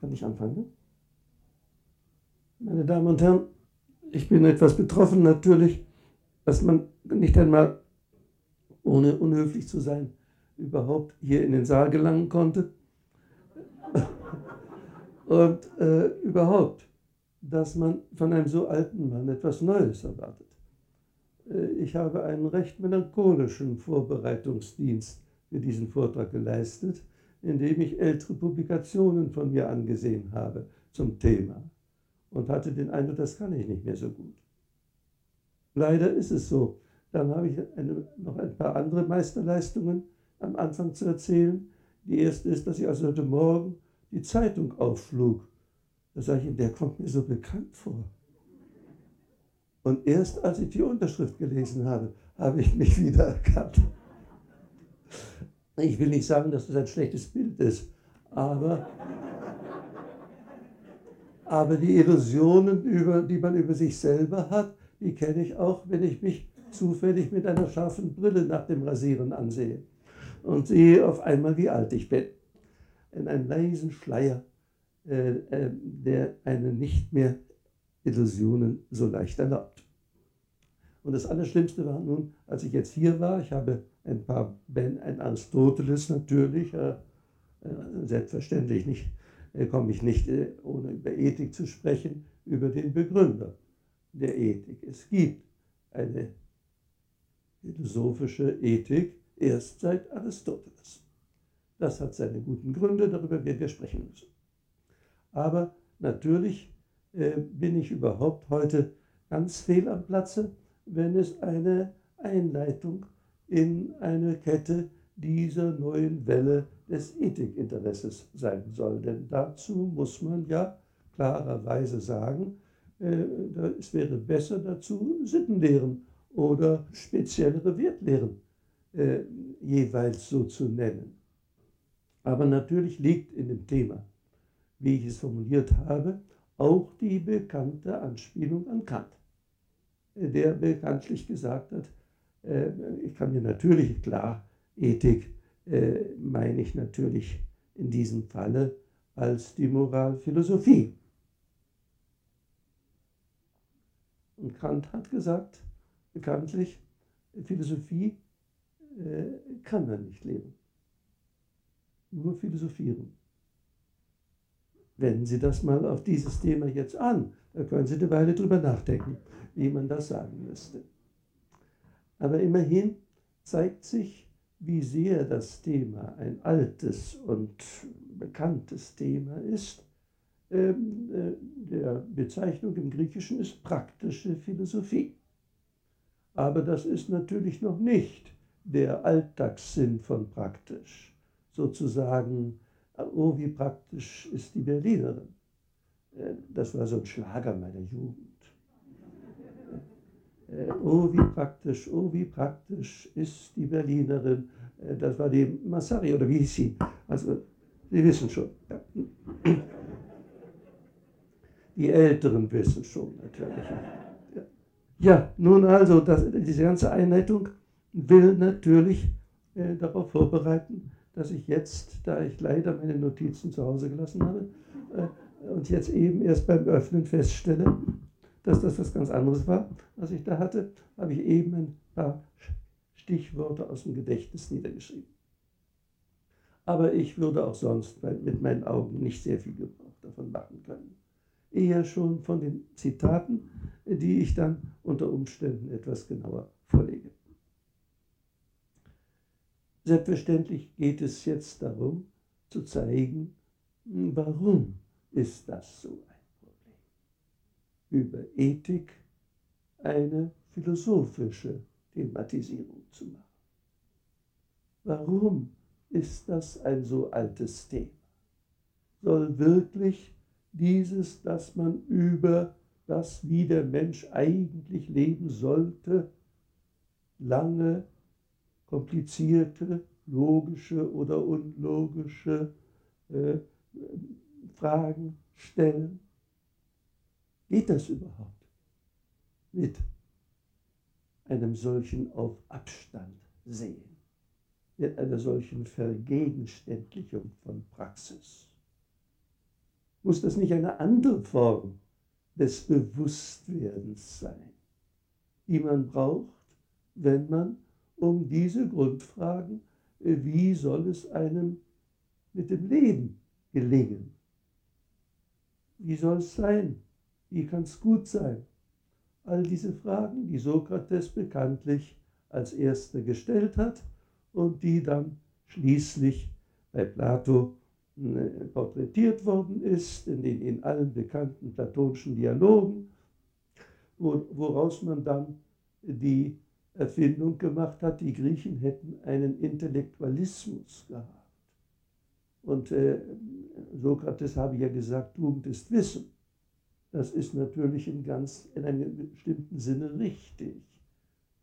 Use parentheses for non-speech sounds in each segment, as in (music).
Kann ich anfangen? Meine Damen und Herren, ich bin etwas betroffen natürlich, dass man nicht einmal, ohne unhöflich zu sein, überhaupt hier in den Saal gelangen konnte. (laughs) Und äh, überhaupt, dass man von einem so alten Mann etwas Neues erwartet. Äh, ich habe einen recht melancholischen Vorbereitungsdienst für diesen Vortrag geleistet, indem ich ältere Publikationen von mir angesehen habe zum Thema und hatte den Eindruck, das kann ich nicht mehr so gut. Leider ist es so. Dann habe ich eine, noch ein paar andere Meisterleistungen am Anfang zu erzählen. Die erste ist, dass ich also heute Morgen die Zeitung aufschlug. Da sage ich, der kommt mir so bekannt vor. Und erst als ich die Unterschrift gelesen habe, habe ich mich (laughs) wieder erkannt. Ich will nicht sagen, dass das ein schlechtes Bild ist, aber, aber die Illusionen, über, die man über sich selber hat, die kenne ich auch, wenn ich mich zufällig mit einer scharfen Brille nach dem Rasieren ansehe und sehe auf einmal, wie alt ich bin. In einem leisen Schleier, der einen nicht mehr Illusionen so leicht erlaubt. Und das Allerschlimmste war nun, als ich jetzt hier war, ich habe ein paar, Ben, ein Aristoteles natürlich, äh, äh selbstverständlich nicht, äh, komme ich nicht, äh, ohne über Ethik zu sprechen, über den Begründer der Ethik. Es gibt eine philosophische Ethik erst seit Aristoteles. Das hat seine guten Gründe, darüber werden wir sprechen müssen. Aber natürlich äh, bin ich überhaupt heute ganz fehl am Platze, wenn es eine Einleitung in eine Kette dieser neuen Welle des Ethikinteresses sein soll. Denn dazu muss man ja klarerweise sagen, äh, es wäre besser dazu Sittenlehren oder speziellere Wertlehren äh, jeweils so zu nennen. Aber natürlich liegt in dem Thema, wie ich es formuliert habe, auch die bekannte Anspielung an Kant, der bekanntlich gesagt hat, äh, ich kann mir natürlich, klar, Ethik äh, meine ich natürlich in diesem Falle als die Moralphilosophie. Und Kant hat gesagt, bekanntlich, Philosophie äh, kann man nicht leben. Nur philosophieren. Wenden Sie das mal auf dieses Thema jetzt an. Da können Sie eine Weile drüber nachdenken, wie man das sagen müsste. Aber immerhin zeigt sich, wie sehr das Thema ein altes und bekanntes Thema ist. Ähm, äh, der Bezeichnung im Griechischen ist praktische Philosophie. Aber das ist natürlich noch nicht der Alltagssinn von praktisch. Sozusagen, oh, wie praktisch ist die Berlinerin. Äh, das war so ein Schlager meiner Jugend. Äh, oh, wie praktisch, oh, wie praktisch ist die Berlinerin. Äh, das war die Massari, oder wie hieß sie? Also, Sie wissen schon. Ja. Die Älteren wissen schon natürlich. Ja, nun also, das, diese ganze Einleitung will natürlich äh, darauf vorbereiten, dass ich jetzt, da ich leider meine Notizen zu Hause gelassen habe äh, und jetzt eben erst beim Öffnen feststelle, dass das was ganz anderes war, was ich da hatte, habe ich eben ein paar Stichworte aus dem Gedächtnis niedergeschrieben. Aber ich würde auch sonst mit meinen Augen nicht sehr viel Gebrauch davon machen können. Eher schon von den Zitaten, die ich dann unter Umständen etwas genauer vorlege. Selbstverständlich geht es jetzt darum, zu zeigen, warum ist das so ein Problem. Über Ethik eine philosophische Thematisierung zu machen. Warum ist das ein so altes Thema? Soll wirklich dieses, dass man über das, wie der Mensch eigentlich leben sollte, lange komplizierte, logische oder unlogische äh, Fragen stellen. Geht das überhaupt mit einem solchen auf Abstand sehen, mit einer solchen Vergegenständlichung von Praxis? Muss das nicht eine andere Form des Bewusstwerdens sein, die man braucht, wenn man um diese Grundfragen, äh, wie soll es einem mit dem Leben gelingen? Wie soll es sein? Wie kann es gut sein? All diese Fragen, die Sokrates bekanntlich als erste gestellt hat und die dann schließlich bei Plato äh, porträtiert worden ist, in den in allen bekannten platonischen Dialogen, woraus man dann die Erfindung gemacht hat, die Griechen hätten einen Intellektualismus gehabt. Und äh, Sokrates habe ja gesagt, Tugend ist Wissen. Das ist natürlich in, ganz, in einem bestimmten Sinne richtig.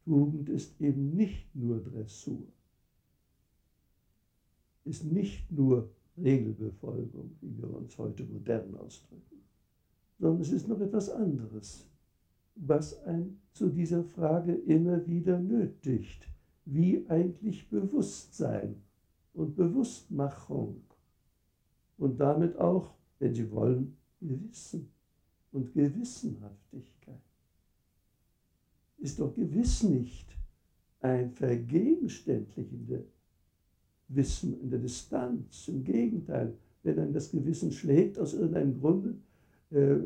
Tugend ist eben nicht nur Dressur, ist nicht nur Regelbefolgung, wie wir uns heute modern ausdrücken, sondern es ist noch etwas anderes, was ein zu dieser Frage immer wieder nötigt, wie eigentlich Bewusstsein und Bewusstmachung und damit auch, wenn Sie wollen, Gewissen und Gewissenhaftigkeit. Ist doch gewiss nicht ein vergegenständlichender Wissen in der Distanz. Im Gegenteil, wenn ein das Gewissen schlägt aus irgendeinem Grunde, äh,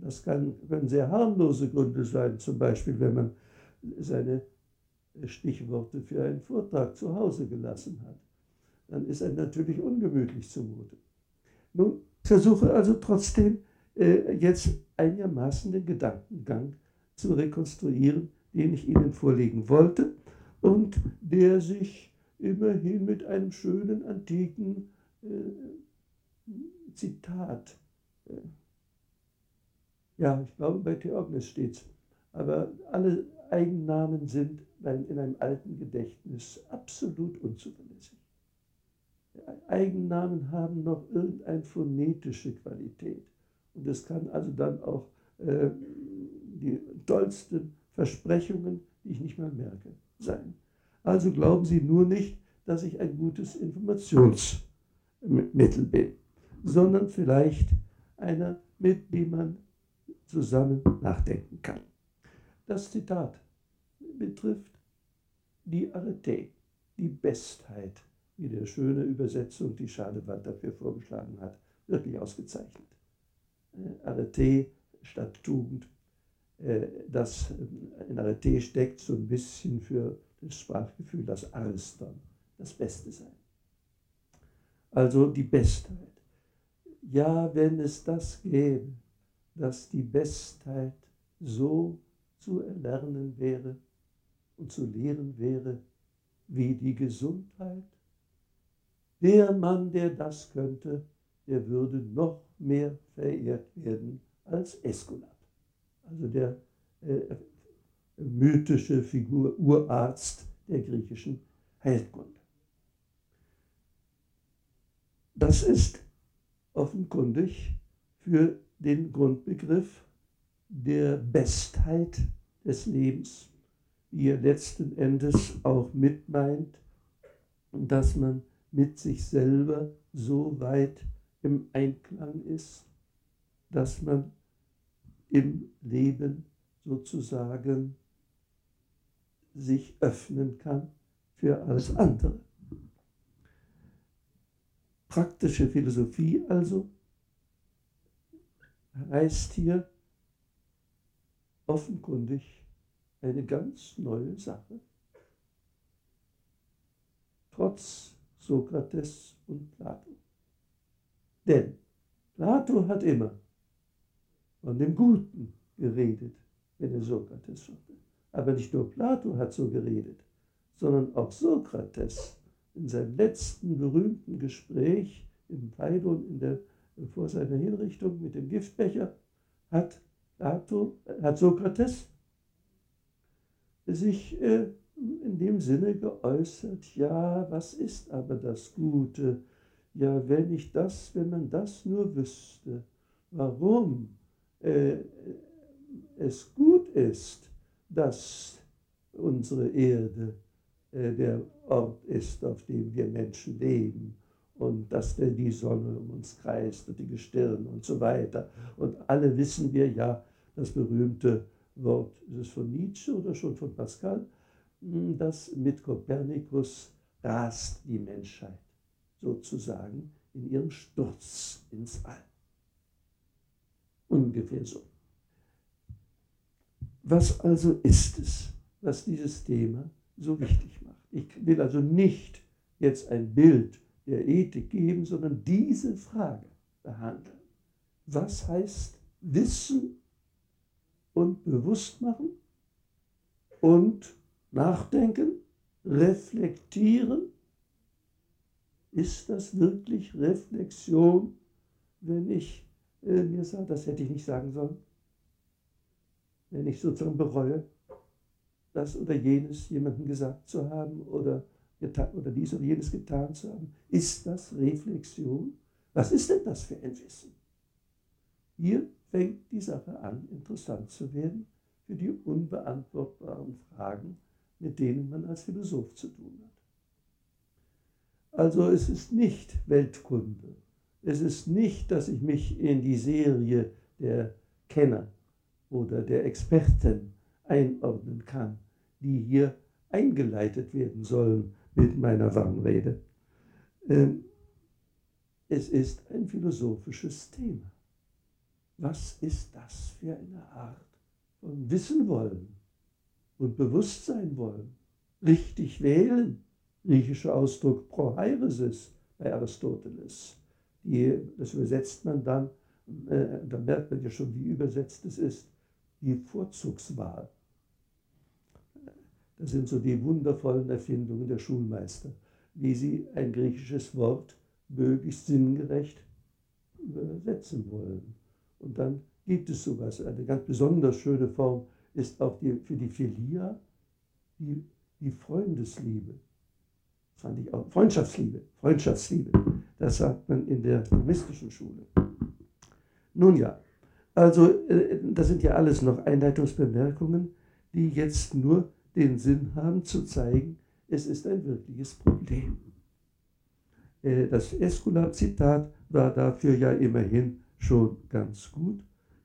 das kann, können sehr harmlose Gründe sein, zum Beispiel wenn man seine Stichworte für einen Vortrag zu Hause gelassen hat. Dann ist er natürlich ungemütlich zumute. Nun, ich versuche also trotzdem äh, jetzt einigermaßen den Gedankengang zu rekonstruieren, den ich Ihnen vorlegen wollte und der sich immerhin mit einem schönen antiken äh, Zitat. Äh, ja, ich glaube, bei Theognis steht es. Aber alle Eigennamen sind in einem alten Gedächtnis absolut unzuverlässig. Eigennamen haben noch irgendeine phonetische Qualität. Und es kann also dann auch äh, die tollsten Versprechungen, die ich nicht mal merke, sein. Also glauben Sie nur nicht, dass ich ein gutes Informationsmittel bin, sondern vielleicht einer, mit dem man zusammen nachdenken kann. Das Zitat betrifft die Arete, die Bestheit, wie der schöne Übersetzung, die Schadewand dafür vorgeschlagen hat, wirklich ausgezeichnet. Äh, Arete statt Tugend, äh, das äh, in Arete steckt so ein bisschen für das Sprachgefühl, das Ariston, das Beste sein. Also die Bestheit. Ja, wenn es das gäbe, dass die Bestheit so zu erlernen wäre und zu lehren wäre wie die Gesundheit, der Mann, der das könnte, der würde noch mehr verehrt werden als Eskulap, also der äh, mythische Figur, Urarzt der griechischen Heilkunde. Das ist offenkundig für den Grundbegriff der Bestheit des Lebens, die er letzten Endes auch mitmeint, dass man mit sich selber so weit im Einklang ist, dass man im Leben sozusagen sich öffnen kann für alles andere. Praktische Philosophie also heißt hier offenkundig eine ganz neue Sache. Trotz Sokrates und Plato. Denn Plato hat immer von dem Guten geredet, wenn er Sokrates schaute. Aber nicht nur Plato hat so geredet, sondern auch Sokrates in seinem letzten berühmten Gespräch im Phaidon in der vor seiner Hinrichtung mit dem Giftbecher hat, Plato, hat Sokrates sich äh, in dem Sinne geäußert, ja, was ist aber das Gute? Ja, wenn ich das, wenn man das nur wüsste, warum äh, es gut ist, dass unsere Erde äh, der Ort ist, auf dem wir Menschen leben und dass die Sonne um uns kreist und die Gestirne und so weiter. Und alle wissen wir ja, das berühmte Wort, ist es von Nietzsche oder schon von Pascal, hm, dass mit Kopernikus rast die Menschheit sozusagen in ihrem Sturz ins All. Ungefähr so. Was also ist es, was dieses Thema so wichtig macht? Ich will also nicht jetzt ein Bild der Ethik geben, sondern diese Frage behandeln. Was heißt Wissen und Bewusstmachen und Nachdenken, reflektieren? Ist das wirklich Reflexion, wenn ich äh, mir sage, das hätte ich nicht sagen sollen? Wenn ich sozusagen bereue, das oder jenes jemandem gesagt zu haben oder, oder dies oder jenes getan zu haben. Ist das Reflexion? Was ist denn das für ein Wissen? Hier fängt die Sache an, interessant zu werden für die unbeantwortbaren Fragen, mit denen man als Philosoph zu tun hat. Also es ist nicht Weltkunde. Es ist nicht, dass ich mich in die Serie der Kenner oder der Experten einordnen kann, die hier eingeleitet werden sollen mit meiner Warnrede. Ähm, es ist ein philosophisches Thema. Was ist das für eine Art von Wissen wollen und Bewusstsein wollen? Richtig wählen, griechischer Ausdruck prohairesis bei Aristoteles. Die, das übersetzt man dann, äh, da merkt man ja schon, wie übersetzt es ist, die Vorzugswahl. Das sind so die wundervollen Erfindungen der Schulmeister, wie sie ein griechisches Wort möglichst sinngerecht übersetzen wollen. Und dann gibt es sowas. Eine ganz besonders schöne Form ist auch die, für die Philia die, die Freundesliebe. Das fand ich auch. Freundschaftsliebe. Freundschaftsliebe. Das sagt man in der mystischen Schule. Nun ja, also äh, das sind ja alles noch Einleitungsbemerkungen, die jetzt nur den Sinn haben zu zeigen, es ist ein wirkliches Problem. Äh, das Escula-Zitat war dafür ja immerhin schon ganz gut,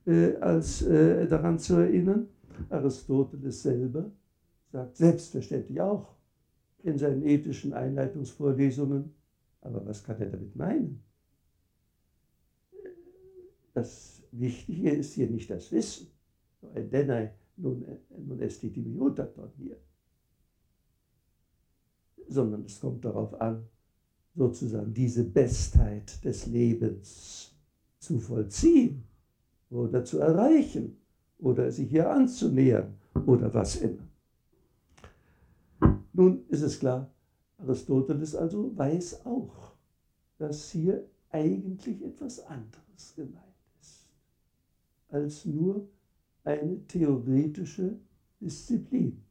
äh, als äh, daran zu erinnern. Aristoteles selber sagt selbstverständlich auch in seinen ethischen Einleitungsvorlesungen, aber was kann er damit meinen? Das Wichtige ist hier nicht das Wissen, denn nun, nun estitimiutaton hier. Sondern es kommt darauf an, sozusagen diese Bestheit des Lebens zu vollziehen oder zu erreichen oder sich hier anzunähern oder was immer. Nun ist es klar, Aristoteles also weiß auch, dass hier eigentlich etwas anderes gemeint ist als nur eine theoretische Disziplin.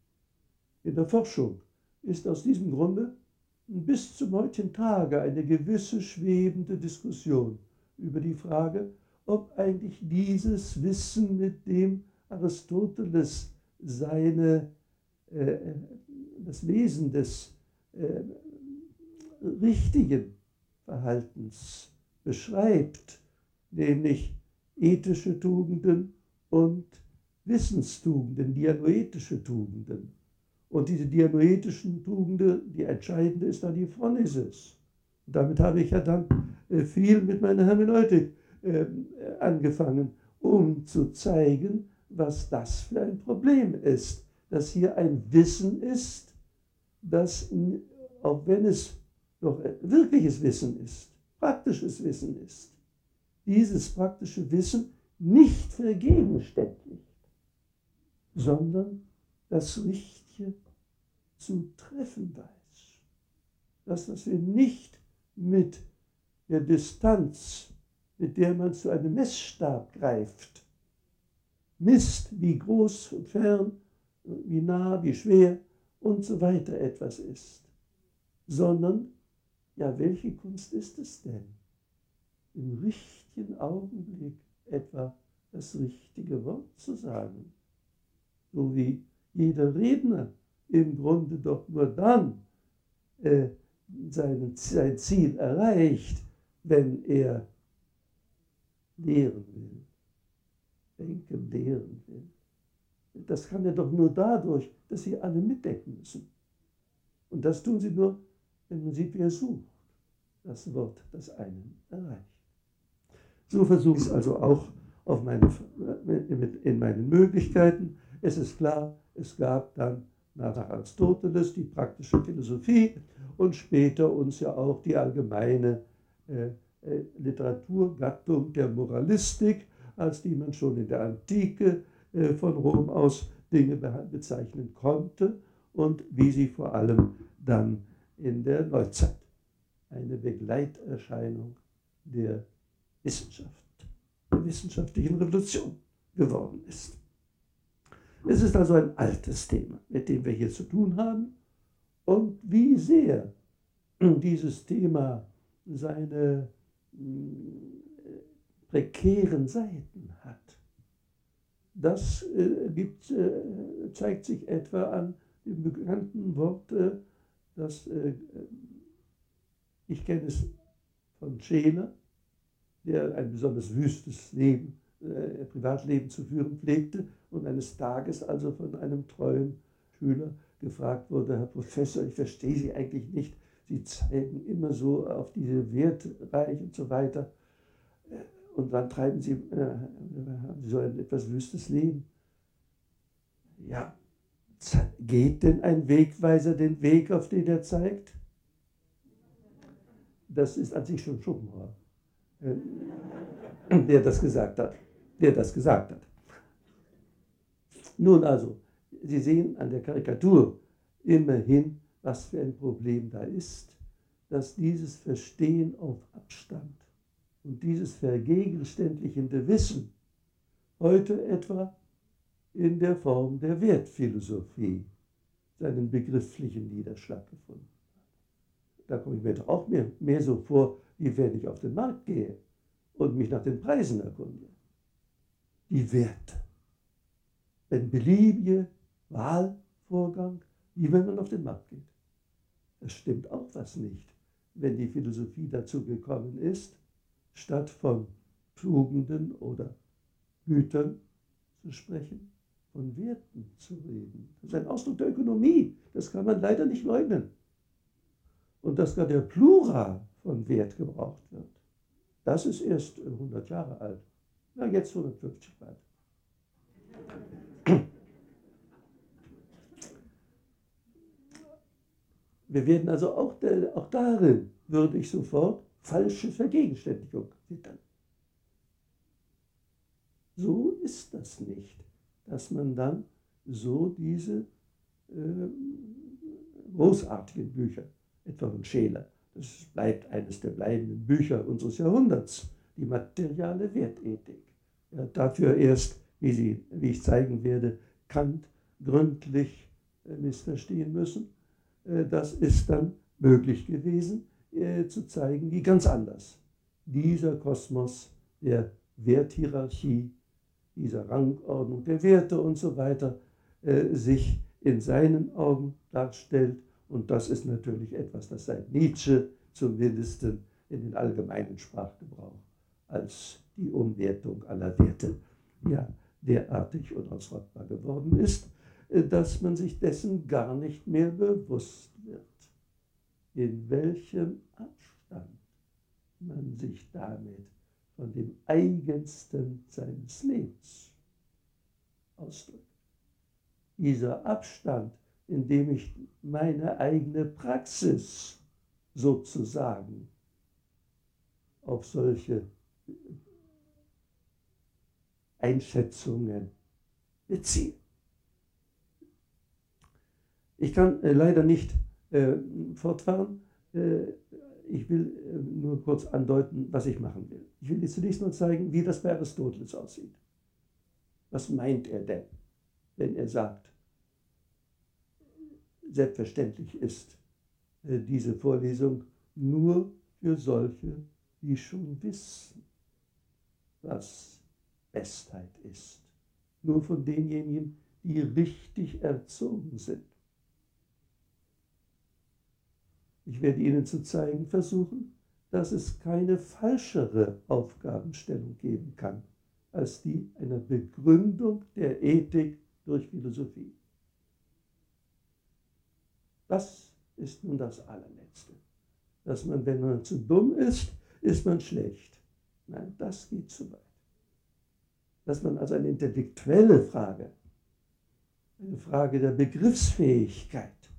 In der Forschung ist aus diesem Grunde bis zum heutigen Tage eine gewisse schwebende Diskussion über die Frage, ob eigentlich dieses Wissen, mit dem Aristoteles seine, äh, das Wesen des äh, richtigen Verhaltens beschreibt, nämlich ethische Tugenden und Wissenstugenden, dianoetische Tugenden. Und diese dianoetischen Tugenden, die entscheidende ist dann die Phronesis. Und damit habe ich ja dann äh, viel mit meiner Hermeneutik ähm, angefangen, um zu zeigen, was das für ein Problem ist. Dass hier ein Wissen ist, das, auch wenn es doch wirkliches Wissen ist, praktisches Wissen ist, dieses praktische Wissen nicht vergegenständigt sondern das Richtige zu treffen weiß. Das, was wir nicht mit der Distanz, mit der man zu einem Messstab greift, misst, wie groß und fern, wie nah, wie schwer und so weiter etwas ist, sondern, ja, welche Kunst ist es denn? Im richtigen Augenblick etwa das richtige Wort zu sagen. So wie jeder Redner im Grunde doch nur dann äh, sein, sein Ziel erreicht, wenn er lehren will, denken, lehren will. Das kann er doch nur dadurch, dass sie alle mitdenken müssen. Und das tun sie nur, wenn man sieht, wie er sucht. Das Wort, das einen erreicht. So versuche ich es also auch auf meine, in meinen Möglichkeiten. Es ist klar, es gab dann nach Aristoteles die praktische Philosophie und später uns ja auch die allgemeine äh, äh, Literaturgattung der Moralistik, als die man schon in der Antike äh, von Rom aus Dinge bezeichnen konnte und wie sie vor allem dann in der Neuzeit eine Begleiterscheinung der Wissenschaft, der wissenschaftlichen Revolution geworden ist. Es ist also ein altes Thema, mit dem wir hier zu tun haben. Und wie sehr dieses Thema seine prekären Seiten hat. Das äh, gibt, äh, zeigt sich etwa an dem bekannten Wort, äh, das ich kenne es von Scheler, der ein besonders wüstes Leben, äh, Privatleben zu führen pflegte und eines Tages also von einem treuen Schüler gefragt wurde, Herr Professor, ich verstehe Sie eigentlich nicht, Sie zeigen immer so auf diese Wertreich und so weiter. Und dann treiben sie, äh, sie so ein etwas wüstes Leben. Ja, geht denn ein Wegweiser den Weg, auf den er zeigt? Das ist an sich schon Schopenhauer, äh, der das gesagt hat. Der das gesagt hat. Nun also, Sie sehen an der Karikatur immerhin, was für ein Problem da ist, dass dieses Verstehen auf Abstand und dieses vergegenständlichende Wissen heute etwa in der Form der Wertphilosophie seinen begrifflichen Niederschlag gefunden hat. Da komme ich mir doch auch mehr, mehr so vor, wie wenn ich auf den Markt gehe und mich nach den Preisen erkunde. Die Werte. Ein beliebiger Wahlvorgang, wie wenn man auf den Markt geht. Es stimmt auch was nicht, wenn die Philosophie dazu gekommen ist, statt von Tugenden oder Gütern zu sprechen, von Werten zu reden. Das ist ein Ausdruck der Ökonomie, das kann man leider nicht leugnen. Und dass da der Plural von Wert gebraucht wird, das ist erst 100 Jahre alt. Na, jetzt 150 bald. Wir werden also auch, auch darin, würde ich sofort, falsche Vergegenständigung wittern. So ist das nicht, dass man dann so diese äh, großartigen Bücher, etwa von Scheler, das bleibt eines der bleibenden Bücher unseres Jahrhunderts, die materiale Wertethik. Ja, dafür erst, wie, sie, wie ich zeigen werde, Kant gründlich äh, missverstehen müssen äh, das ist dann möglich gewesen, äh, zu zeigen, wie ganz anders dieser Kosmos der Werthierarchie, dieser Rangordnung der Werte und so weiter äh, sich in seinen Augen darstellt. Und das ist natürlich etwas, das seit Nietzsche zumindest in den allgemeinen Sprachgebrauch als die Umwertung aller Werte ja derartig unausrottbar geworden ist. Äh, dass man sich dessen gar nicht mehr bewusst wird, in welchem Abstand man sich damit von dem Eigensten seines Lebens ausdrückt. Dieser Abstand, in dem ich meine eigene Praxis sozusagen auf solche Einschätzungen beziehe. Ich kann äh, leider nicht äh, fortfahren. Äh, ich will äh, nur kurz andeuten, was ich machen will. Ich will dir zunächst mal zeigen, wie das bei Aristoteles aussieht. Was meint er denn, wenn er sagt, selbstverständlich ist äh, diese Vorlesung nur für solche, die schon wissen, was Ästheit ist. Nur von denjenigen, die richtig erzogen sind. Ich werde Ihnen zu zeigen versuchen, dass es keine falschere Aufgabenstellung geben kann als die einer Begründung der Ethik durch Philosophie. Das ist nun das Allerletzte. Dass man, wenn man zu dumm ist, ist man schlecht. Nein, das geht zu weit. Dass man also eine intellektuelle Frage, eine Frage der Begriffsfähigkeit,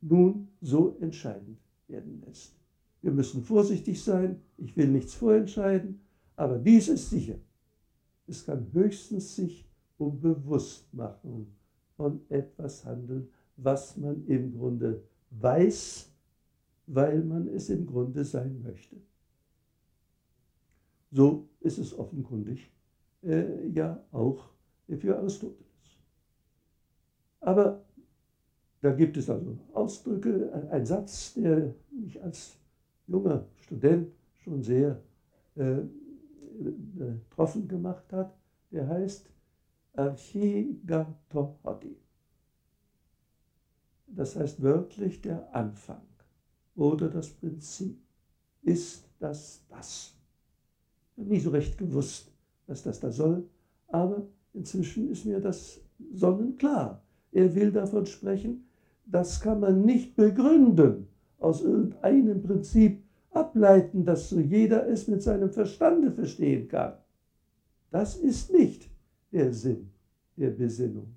nun so entscheidend werden lässt. Wir müssen vorsichtig sein, ich will nichts vorentscheiden, aber dies ist sicher. Es kann höchstens sich um Bewusstmachung von etwas handeln, was man im Grunde weiß, weil man es im Grunde sein möchte. So ist es offenkundig äh, ja auch für Aristoteles. Aber da gibt es also Ausdrücke, ein Satz, der mich als junger Student schon sehr äh, betroffen gemacht hat, der heißt Archigatohoti. Das heißt wörtlich der Anfang oder das Prinzip. Ist das das? Ich habe nie so recht gewusst, was das da soll, aber inzwischen ist mir das sonnenklar. Er will davon sprechen, das kann man nicht begründen, aus irgendeinem Prinzip ableiten, dass so jeder es mit seinem Verstande verstehen kann. Das ist nicht der Sinn der Besinnung,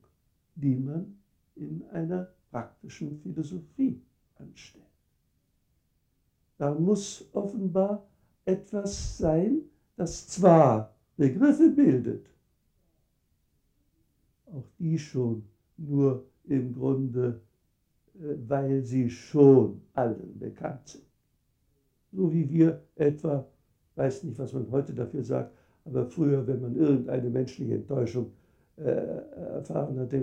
die man in einer praktischen Philosophie anstellt. Da muss offenbar etwas sein, das zwar Begriffe bildet, auch die schon nur im Grunde, äh, weil sie schon allen bekannt sind. So wie wir etwa, weiß nicht, was man heute dafür sagt, aber früher, wenn man irgendeine menschliche Enttäuschung äh, erfahren hat,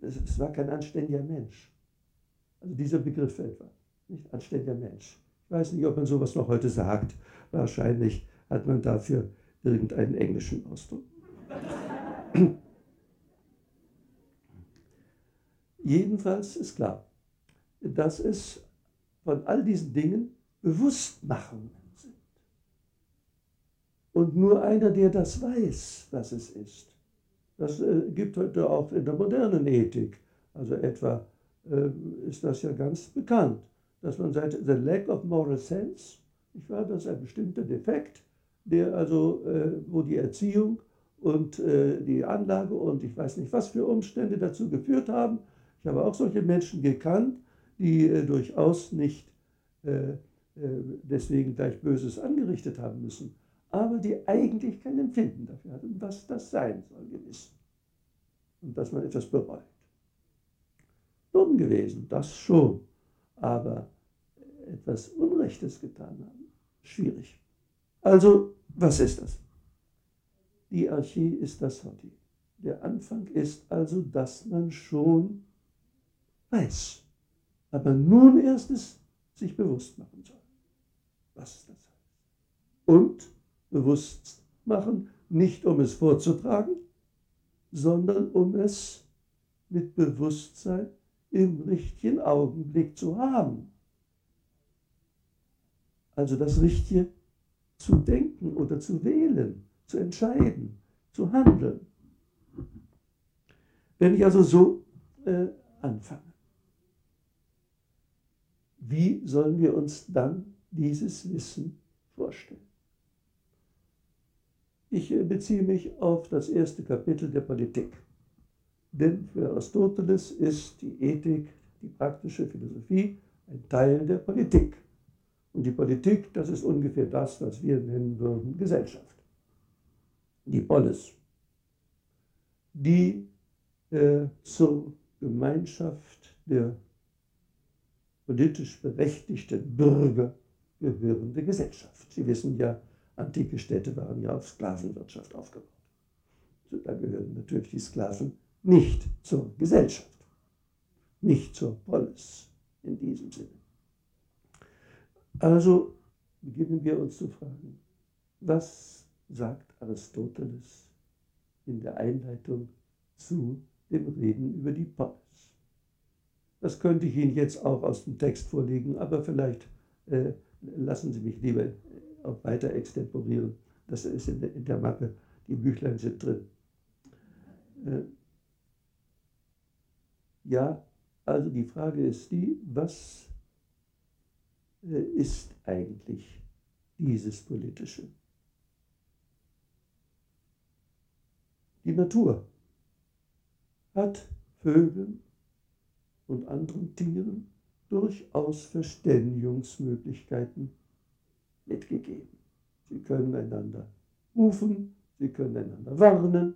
es war kein anständiger Mensch. Also dieser Begriff etwa, nicht anständiger Mensch. Ich weiß nicht, ob man sowas noch heute sagt. Wahrscheinlich hat man dafür irgendeinen englischen Ausdruck. Jedenfalls ist klar, dass es von all diesen Dingen Bewusstmachungen sind. Und nur einer, der das weiß, was es ist. Das äh, gibt heute auch in der modernen Ethik. Also etwa äh, ist das ja ganz bekannt, dass man sagt, the lack of moral sense, nicht wahr, das ein bestimmter Defekt, der also, äh, wo die Erziehung und äh, die Anlage und ich weiß nicht, was für Umstände dazu geführt haben. Ich habe auch solche Menschen gekannt, die äh, durchaus nicht äh, äh, deswegen gleich Böses angerichtet haben müssen, aber die eigentlich kein Empfinden dafür hatten, was das sein soll, gewiss. Und dass man etwas bereut. Dumm gewesen, das schon, aber etwas Unrechtes getan haben, schwierig. Also, was ist das? Die Archie ist das Hoti. Der Anfang ist also, dass man schon weiß, aber nun erst es sich bewusst machen soll was das heißt. Und bewusst machen, nicht um es vorzutragen, sondern um es mit Bewusstsein im richtigen Augenblick zu haben. Also das Richtige zu denken oder zu wählen, zu entscheiden, zu handeln. Wenn ich also so äh, anfange, wie sollen wir uns dann dieses Wissen vorstellen. Ich äh, beziehe mich auf das erste Kapitel der Politik. Denn für Aristoteles ist die Ethik, die praktische Philosophie, ein Teil der Politik. Und die Politik, das ist ungefähr das, was wir nennen würden Gesellschaft. Die Polis, die äh, zur Gemeinschaft der politisch berechtigten Bürger gehörende Gesellschaft. Sie wissen ja, antike Städte waren ja auf Sklavenwirtschaft aufgebaut. So, da gehören natürlich die Sklaven nicht zur Gesellschaft, nicht zur Polis in diesem Sinne. Also beginnen wir uns zu fragen, was sagt Aristoteles in der Einleitung zu dem Reden über die Polis. Das könnte ich Ihnen jetzt auch aus dem Text vorlegen, aber vielleicht äh, lassen Sie mich lieber auch weiter extemporieren. Das ist in der, in der Mappe, die Büchlein sind drin. Äh, ja, also die Frage ist die, was ist eigentlich dieses Politische? Die Natur hat Vögeln und anderen Tieren durchaus Verständigungsmöglichkeiten mitgegeben. Sie können einander rufen, sie können einander warnen,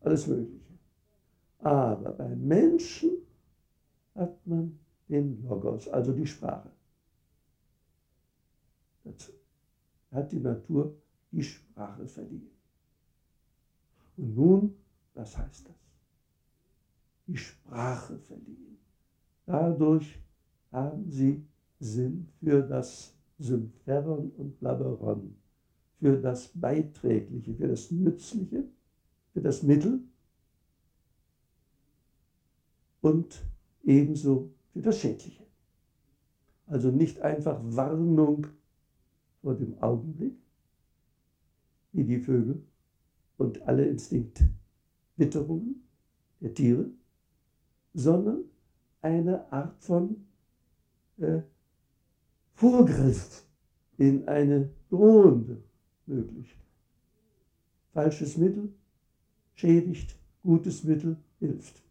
alles Mögliche. Aber beim Menschen hat man den Logos, also die Sprache. Dazu hat die Natur die Sprache verliehen. Und nun, was heißt das? Die Sprache verliehen. Dadurch haben sie Sinn für das Sympheron und Laberon, für das Beiträgliche, für das Nützliche, für das Mittel und ebenso für das Schädliche. Also nicht einfach Warnung vor dem Augenblick, wie die Vögel und alle Instinktwitterungen der Tiere, sondern eine Art von äh, Vorgriff in eine drohende Möglichkeit. Falsches Mittel schädigt, gutes Mittel hilft.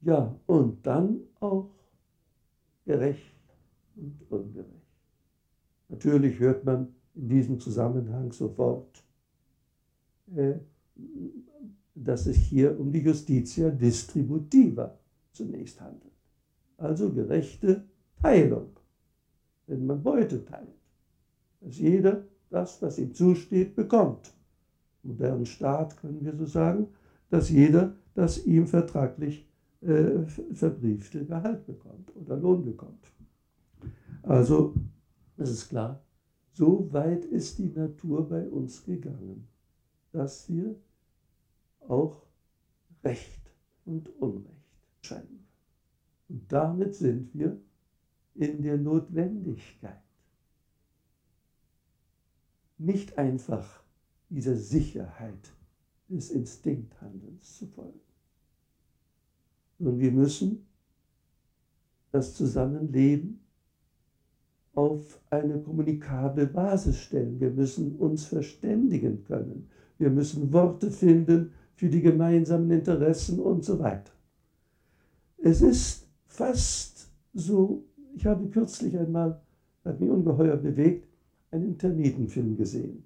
Ja, und dann auch gerecht und ungerecht. Natürlich hört man in diesem Zusammenhang sofort, äh, dass es hier um die Justitia distributiva zunächst handelt. Also gerechte Teilung, wenn man Beute teilt. Dass jeder das, was ihm zusteht, bekommt. Im modernen Staat können wir so sagen, dass jeder das ihm vertraglich äh, verbriefte Gehalt bekommt oder Lohn bekommt. Also, das ist klar, so weit ist die Natur bei uns gegangen, dass wir auch Recht und Unrecht scheiden. Und damit sind wir in der Notwendigkeit, nicht einfach dieser Sicherheit des Instinkthandelns zu folgen, sondern wir müssen das Zusammenleben auf eine kommunikable Basis stellen. Wir müssen uns verständigen können. Wir müssen Worte finden für die gemeinsamen Interessen und so weiter. Es ist fast so, ich habe kürzlich einmal, hat mich ungeheuer bewegt, einen Termitenfilm gesehen.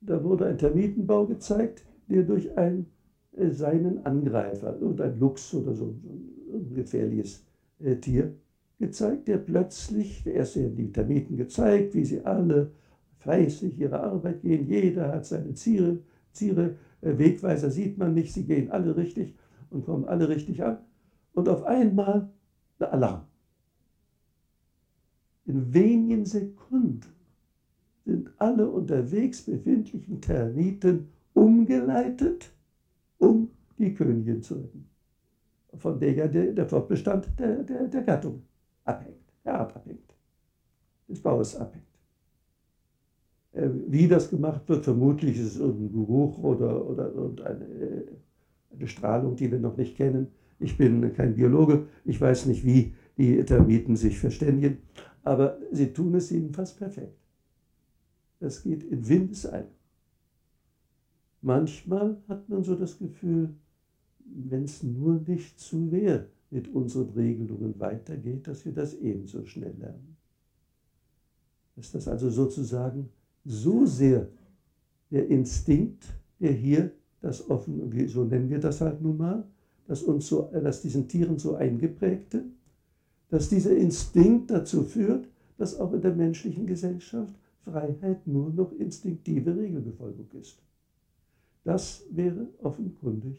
Da wurde ein Termitenbau gezeigt, der durch ein, äh, seinen Angreifer, irgendein Luchs oder so, so ein gefährliches äh, Tier, gezeigt, der plötzlich, erst werden die Termiten gezeigt, wie sie alle fleißig ihre Arbeit gehen, jeder hat seine Ziere, Ziere äh, Wegweiser sieht man nicht, sie gehen alle richtig und kommen alle richtig an. Und auf einmal der Alarm. In wenigen Sekunden sind alle unterwegs befindlichen Termiten umgeleitet, um die Königin zu retten, von der ja der, der Fortbestand der, der, der Gattung abhängt, der Art abhängt, des Baues abhängt. Äh, wie das gemacht wird, vermutlich ist es irgendein Geruch oder, oder irgendeine äh, eine Strahlung, die wir noch nicht kennen. Ich bin kein Biologe, ich weiß nicht, wie die Termiten sich verständigen, aber sie tun es jedenfalls perfekt. Das geht in Windeseile. Manchmal hat man so das Gefühl, wenn es nur nicht zu sehr mit unseren Regelungen weitergeht, dass wir das ebenso schnell lernen. Dass das also sozusagen so sehr der Instinkt, der hier das offen, so nennen wir das halt nun mal, dass uns so, dass diesen Tieren so eingeprägte, dass dieser Instinkt dazu führt, dass auch in der menschlichen Gesellschaft Freiheit nur noch instinktive Regelbefolgung ist. Das wäre offenkundig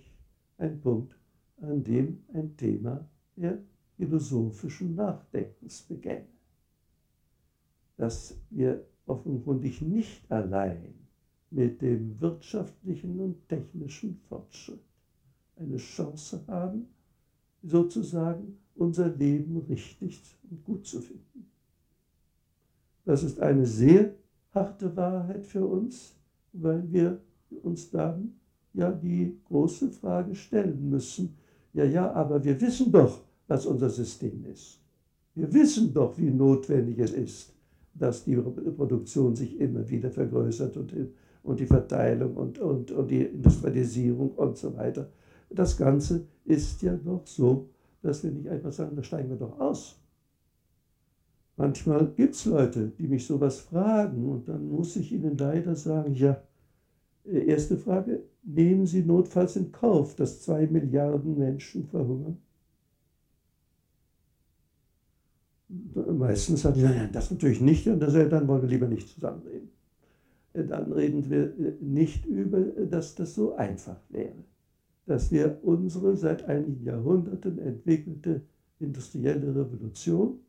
ein Punkt, an dem ein Thema der philosophischen Nachdenkens beginnt. Dass wir offenkundig nicht allein mit dem wirtschaftlichen und technischen Fortschritt eine Chance haben, sozusagen unser Leben richtig und gut zu finden. Das ist eine sehr harte Wahrheit für uns, weil wir uns dann ja die große Frage stellen müssen, ja, ja, aber wir wissen doch, was unser System ist. Wir wissen doch, wie notwendig es ist, dass die Produktion sich immer wieder vergrößert und, und die Verteilung und, und, und die Industrialisierung und so weiter. Das Ganze ist ja doch so, dass wir nicht einfach sagen, da steigen wir doch aus. Manchmal gibt es Leute, die mich sowas fragen und dann muss ich ihnen leider sagen, ja, äh, erste Frage, nehmen Sie notfalls in Kauf, dass zwei Milliarden Menschen verhungern? Meistens sagen die, nein, das natürlich nicht, und dann wollen wir lieber nicht zusammenreden. Äh, dann reden wir äh, nicht über, dass das so einfach wäre, dass wir unsere seit einigen Jahrhunderten entwickelte industrielle Revolution,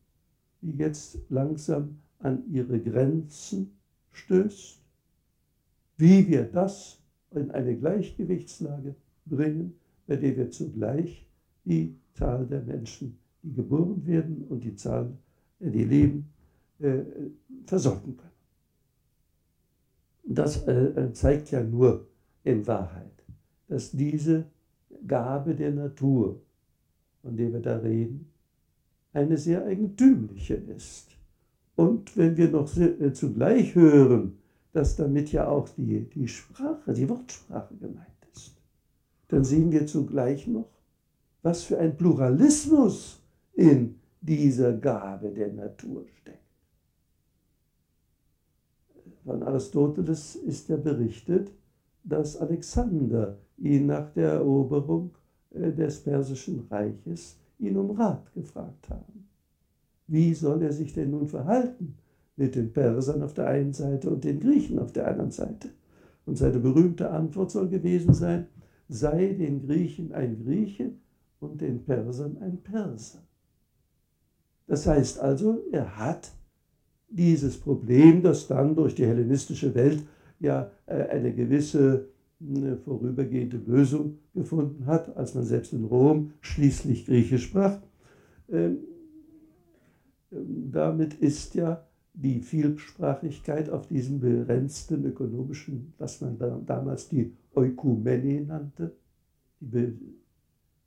die jetzt langsam an ihre Grenzen stößt, wie wir das in eine Gleichgewichtslage bringen, bei der wir zugleich die Zahl der Menschen, die geboren werden und die Zahl, äh, die leben, äh, versorgen können. Das äh, zeigt ja nur in Wahrheit, dass diese Gabe der Natur, von der wir da reden, eine sehr eigentümliche ist. Und wenn wir noch zugleich hören, dass damit ja auch die, die Sprache, die Wortsprache gemeint ist. Dann sehen wir zugleich noch, was für ein Pluralismus in dieser Gabe der Natur steckt. Von Aristoteles ist ja berichtet, dass Alexander ihn nach der Eroberung äh, des persischen Reiches ihn um Rat gefragt haben. Wie soll er sich denn nun verhalten? Mit den Persern auf der einen Seite und den Griechen auf der anderen Seite. Und seine berühmte Antwort soll gewesen sein, sei den Griechen ein Grieche und den Persern ein Perser. Das heißt also, er hat dieses Problem, das dann durch die hellenistische Welt ja äh, eine gewisse eine vorübergehende Lösung gefunden hat, als man selbst in Rom schließlich Griechisch sprach. Ähm, ähm, damit ist ja die Vielsprachigkeit auf diesem begrenzten ökonomischen, was man da, damals die Eukumene nannte, die, be,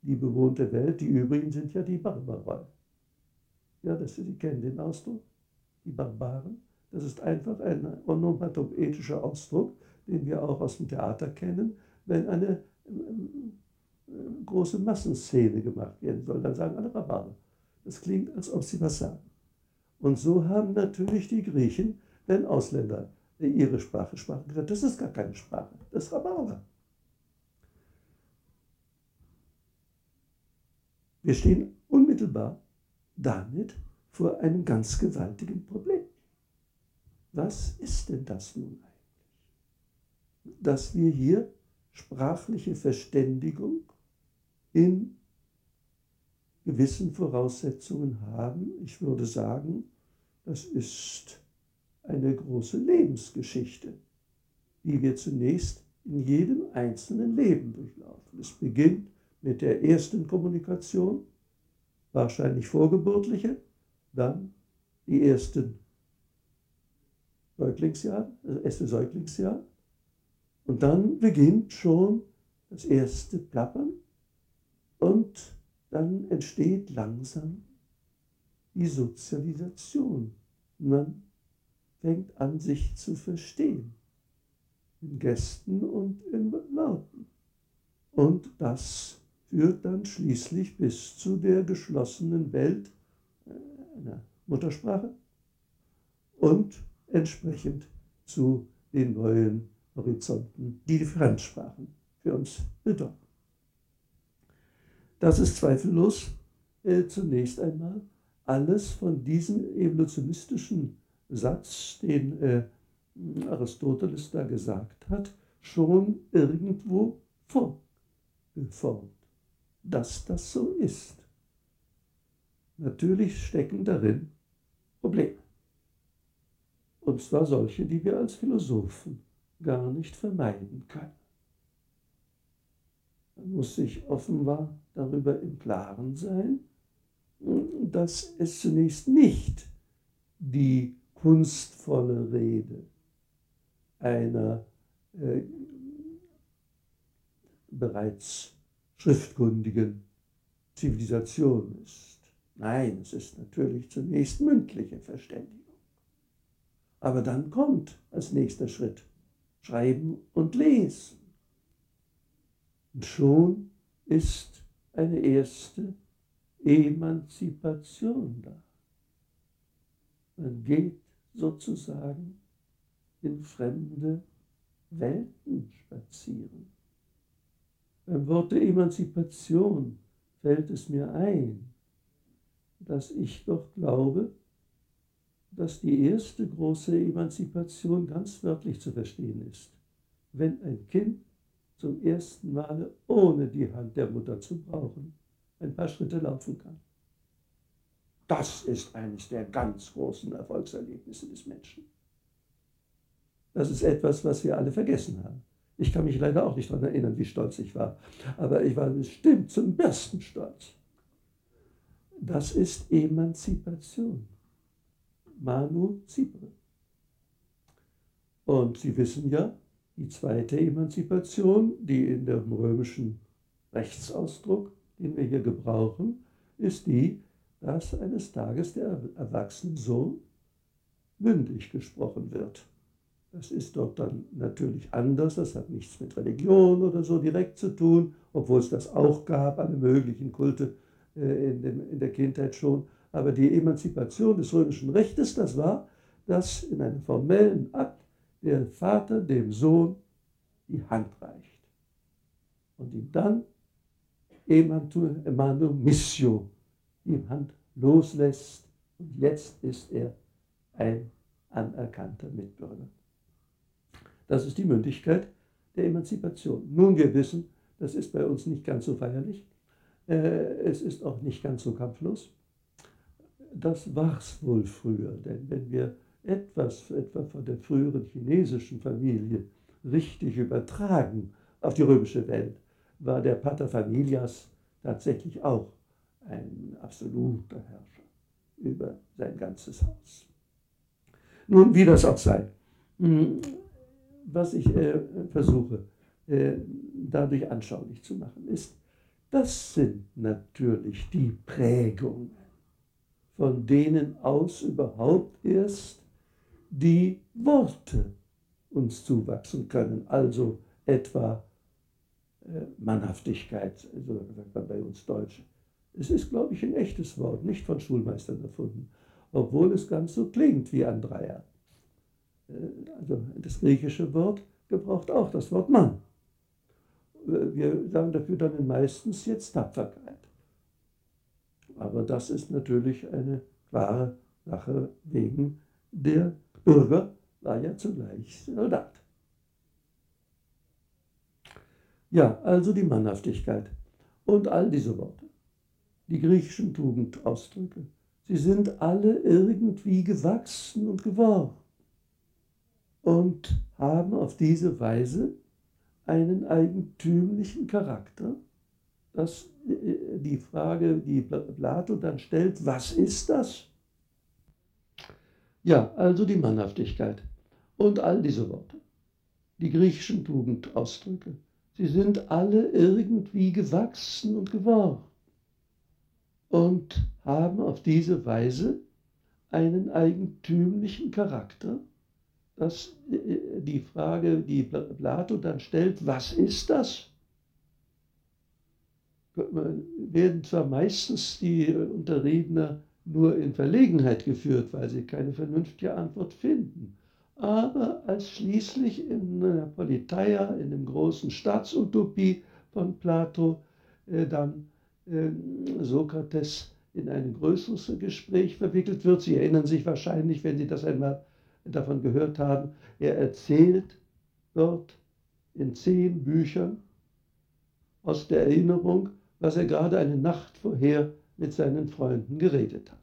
die, bewohnte Welt, die übrigen sind ja die Barbaroi. Ja, das, Sie kennen den Ausdruck, die Barbaren. Das ist einfach ein onomatopoetischer Ausdruck, den wir auch aus dem Theater kennen, wenn eine äh, große Massenszene gemacht werden soll. Dann sagen alle Barbaren. Das klingt, als ob sie was sagen. Und so haben natürlich die Griechen, wenn Ausländer ihre Sprache sprachen, gesagt, das ist gar keine Sprache, das ist Rhabarber. Wir stehen unmittelbar damit vor einem ganz gewaltigen Problem. Was ist denn das nun eigentlich? Dass wir hier sprachliche Verständigung in gewissen Voraussetzungen haben. Ich würde sagen, das ist eine große Lebensgeschichte, die wir zunächst in jedem einzelnen Leben durchlaufen. Es beginnt mit der ersten Kommunikation, wahrscheinlich vorgeburtliche, dann die ersten Säuglingsjahr, das erste Säuglingsjahr. Und dann beginnt schon das erste Plappern und dann entsteht langsam die Sozialisation. Man fängt an, sich zu verstehen. In Gästen und in Worten. Und das führt dann schließlich bis zu der geschlossenen Welt äh, einer Muttersprache und entsprechend zu den neuen Horizonten, die die Fremdsprachen für uns bedeuten. Das ist zweifellos äh, zunächst einmal alles von diesem evolutionistischen Satz, den äh, Aristoteles da gesagt hat, schon irgendwo vorgeformt, dass das so ist. Natürlich stecken darin Probleme. Und zwar solche, die wir als Philosophen gar nicht vermeiden kann. Muss sich offenbar darüber im Klaren sein, dass es zunächst nicht die kunstvolle Rede einer äh, bereits schriftkundigen Zivilisation ist. Nein, es ist natürlich zunächst mündliche Verständigung. Aber dann kommt als nächster Schritt Schreiben und Lesen. Und schon ist eine erste Emanzipation da. Man geht sozusagen in fremde Welten spazieren. Beim Wort der Emanzipation fällt es mir ein, dass ich doch glaube, dass die erste große Emanzipation ganz wörtlich zu verstehen ist. Wenn ein Kind zum ersten Male ohne die Hand der Mutter zu brauchen ein paar Schritte laufen kann. Das ist eines der ganz großen Erfolgserlebnisse des Menschen. Das ist etwas, was wir alle vergessen haben. Ich kann mich leider auch nicht daran erinnern, wie stolz ich war. Aber ich war bestimmt zum besten stolz. Das ist Emanzipation. Manu Zibre. Und Sie wissen ja, die zweite Emanzipation, die in dem römischen Rechtsausdruck, den wir hier gebrauchen, ist die, dass eines Tages der erwachsene Sohn mündig gesprochen wird. Das ist dort dann natürlich anders, das hat nichts mit Religion oder so direkt zu tun, obwohl es das auch gab, alle möglichen Kulte äh, in, dem, in der Kindheit schon. Aber die Emanzipation des römischen Rechtes, das war, dass in einem formellen Akt der Vater dem Sohn die Hand reicht und ihm dann emanu missio die Hand loslässt und jetzt ist er ein anerkannter Mitbürger. Das ist die Mündigkeit der Emanzipation. Nun, wir wissen, das ist bei uns nicht ganz so feierlich. Äh, es ist auch nicht ganz so kampflos. Das war es wohl früher, denn wenn wir etwas etwa von der früheren chinesischen Familie richtig übertragen auf die römische Welt, war der Pater Familias tatsächlich auch ein absoluter Herrscher über sein ganzes Haus. Nun, wie das auch sei, hm, was ich äh, versuche äh, dadurch anschaulich zu machen, ist, das sind natürlich die Prägungen, von denen aus überhaupt erst die Worte uns zuwachsen können, also etwa äh, Mannhaftigkeit, so sagt man bei uns Deutsch. Es ist, glaube ich, ein echtes Wort, nicht von Schulmeistern erfunden, obwohl es ganz so klingt wie Andrea. Äh, also das griechische Wort gebraucht auch das Wort Mann. Äh, wir sagen dafür dann meistens jetzt Tapferkeit. Aber das ist natürlich eine klare Sache wegen der Bürger war ja zugleich Soldat. Ja, also die Mannhaftigkeit und all diese Worte, die griechischen Tugendausdrücke, sie sind alle irgendwie gewachsen und geworden und haben auf diese Weise einen eigentümlichen Charakter, dass äh, die Frage, die Plato dann stellt, was ist das? Ja, also die Mannhaftigkeit und all diese Worte, die griechischen Tugendausdrücke, sie sind alle irgendwie gewachsen und geworden und haben auf diese Weise einen eigentümlichen Charakter, dass äh, die Frage, die Plato dann stellt, was ist das? Werden zwar meistens die Unterredner nur in Verlegenheit geführt, weil sie keine vernünftige Antwort finden. Aber als schließlich in der Politeia, in dem großen Staatsutopie von Plato, äh, dann äh, Sokrates in ein größeres Gespräch verwickelt wird, Sie erinnern sich wahrscheinlich, wenn Sie das einmal davon gehört haben, er erzählt dort in zehn Büchern aus der Erinnerung, was er gerade eine Nacht vorher mit seinen Freunden geredet hat.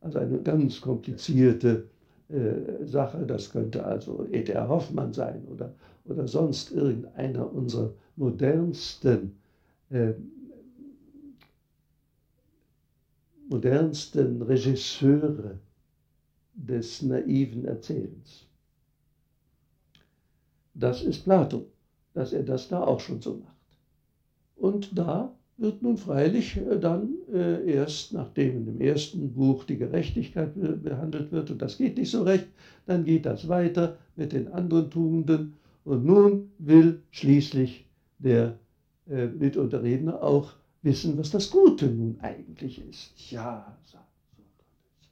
Also eine ganz komplizierte äh, Sache, das könnte also E.T.R. Hoffmann sein oder, oder sonst irgendeiner unserer modernsten, äh, modernsten Regisseure des naiven Erzählens. Das ist Plato, dass er das da auch schon so macht. Und da wird nun freilich äh, dann äh, erst, nachdem in dem ersten Buch die Gerechtigkeit behandelt wird, und das geht nicht so recht, dann geht das weiter mit den anderen Tugenden. Und nun will schließlich der äh, Mitunterredner auch wissen, was das Gute nun eigentlich ist. Ja, sagt Sokrates,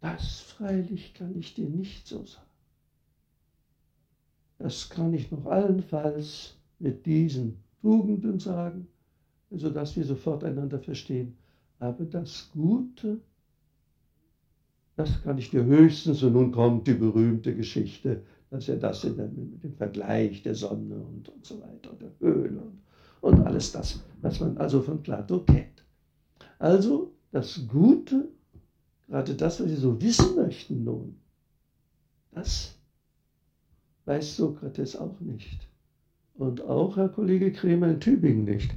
das freilich kann ich dir nicht so sagen. Das kann ich noch allenfalls mit diesen Tugenden sagen sodass wir sofort einander verstehen. Aber das Gute, das kann ich dir höchstens, und nun kommt die berühmte Geschichte, dass er das in dem, mit dem Vergleich der Sonne und, und so weiter, der Höhle und, und alles das, was man also von Plato kennt. Also das Gute, gerade das, was Sie so wissen möchten nun, das weiß Sokrates auch nicht und auch Herr Kollege Kremer in Tübingen nicht.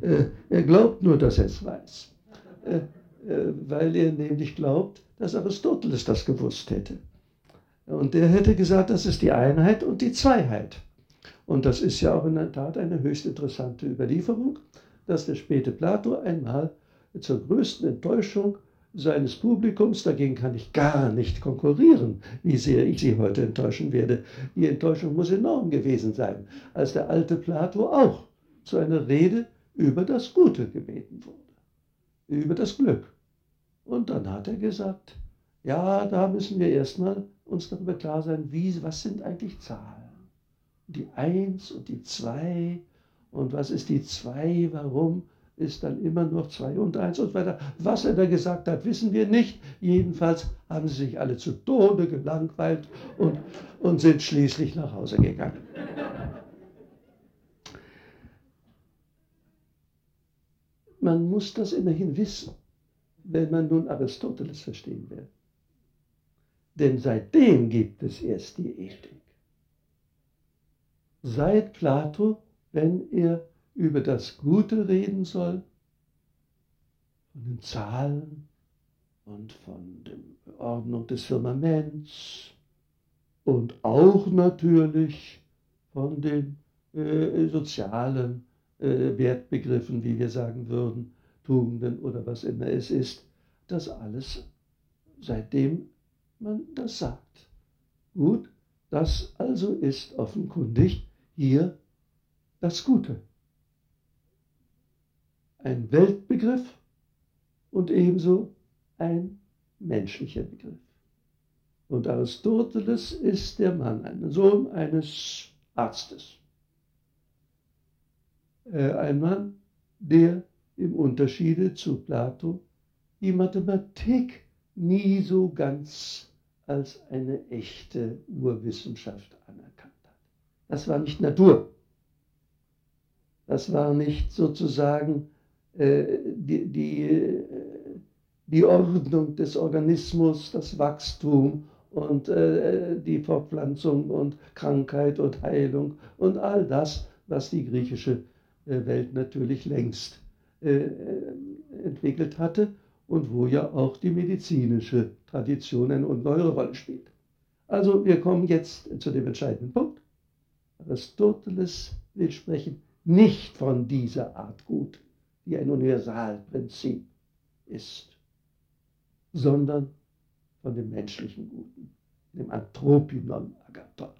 Äh, er glaubt nur, dass er es weiß, äh, äh, weil er nämlich glaubt, dass Aristoteles das gewusst hätte. Und der hätte gesagt, das ist die Einheit und die Zweiheit. Und das ist ja auch in der Tat eine höchst interessante Überlieferung, dass der späte Plato einmal zur größten Enttäuschung seines Publikums, dagegen kann ich gar nicht konkurrieren, wie sehr ich Sie heute enttäuschen werde. Die Enttäuschung muss enorm gewesen sein, als der alte Plato auch zu einer Rede über das Gute gebeten wurde, über das Glück. Und dann hat er gesagt, ja, da müssen wir erstmal uns darüber klar sein, wie, was sind eigentlich Zahlen? Die Eins und die Zwei und was ist die Zwei, warum? Ist dann immer nur 2 und 1 und so weiter. Was er da gesagt hat, wissen wir nicht. Jedenfalls haben sie sich alle zu Tode gelangweilt und, und sind schließlich nach Hause gegangen. Man muss das immerhin wissen, wenn man nun Aristoteles verstehen will. Denn seitdem gibt es erst die Ethik. Seit Plato, wenn er über das Gute reden soll, von den Zahlen und von der Ordnung des Firmaments und auch natürlich von den äh, sozialen äh, Wertbegriffen, wie wir sagen würden, Tugenden oder was immer es ist. Das alles, seitdem man das sagt. Gut, das also ist offenkundig hier das Gute ein Weltbegriff und ebenso ein menschlicher Begriff. Und Aristoteles ist der Mann, ein Sohn eines Arztes. Äh, ein Mann, der im Unterschiede zu Plato die Mathematik nie so ganz als eine echte Urwissenschaft anerkannt hat. Das war nicht Natur. Das war nicht sozusagen die, die, äh, die Ordnung des Organismus, das Wachstum und äh, die Fortpflanzung und Krankheit und Heilung und all das, was die griechische Welt natürlich längst entwickelt hatte und wo ja auch die medizinische Tradition eine ungeheure Rolle spielt. Also wir kommen jetzt zu dem entscheidenden Punkt. Aristoteles will sprechen nicht von dieser Art Gut, die ein Universalprinzip ist, sondern von dem menschlichen Guten, dem Anthropinon Agathon.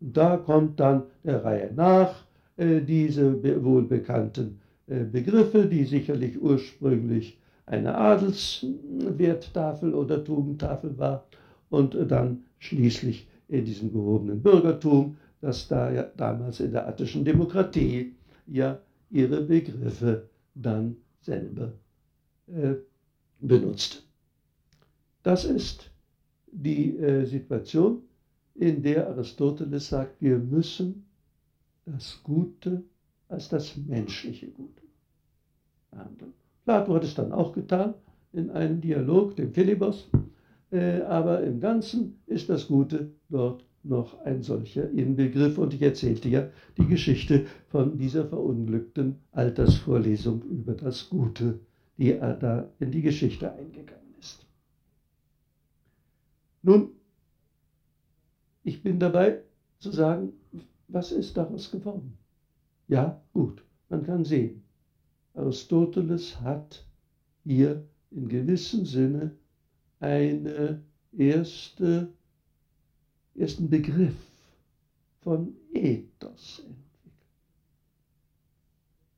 Und da kommt dann der Reihe nach äh, diese wohlbekannten äh, Begriffe, die sicherlich ursprünglich eine Adelswerttafel oder Tugendtafel war und dann schließlich in diesem gehobenen Bürgertum, das da ja damals in der attischen Demokratie ja ihre Begriffe dann selber äh, benutzt. Das ist die äh, Situation, in der Aristoteles sagt, wir müssen das Gute als das menschliche Gute behandeln. Plato hat es dann auch getan in einem Dialog, dem Philibos, äh, aber im Ganzen ist das Gute dort noch ein solcher Inbegriff. Und ich erzählte ja die Geschichte von dieser verunglückten Altersvorlesung über das Gute, die da in die Geschichte eingegangen ist. Nun, ich bin dabei zu sagen, was ist daraus geworden? Ja, gut, man kann sehen, Aristoteles hat hier in gewissem Sinne eine erste, ersten Begriff von Ethos entwickelt.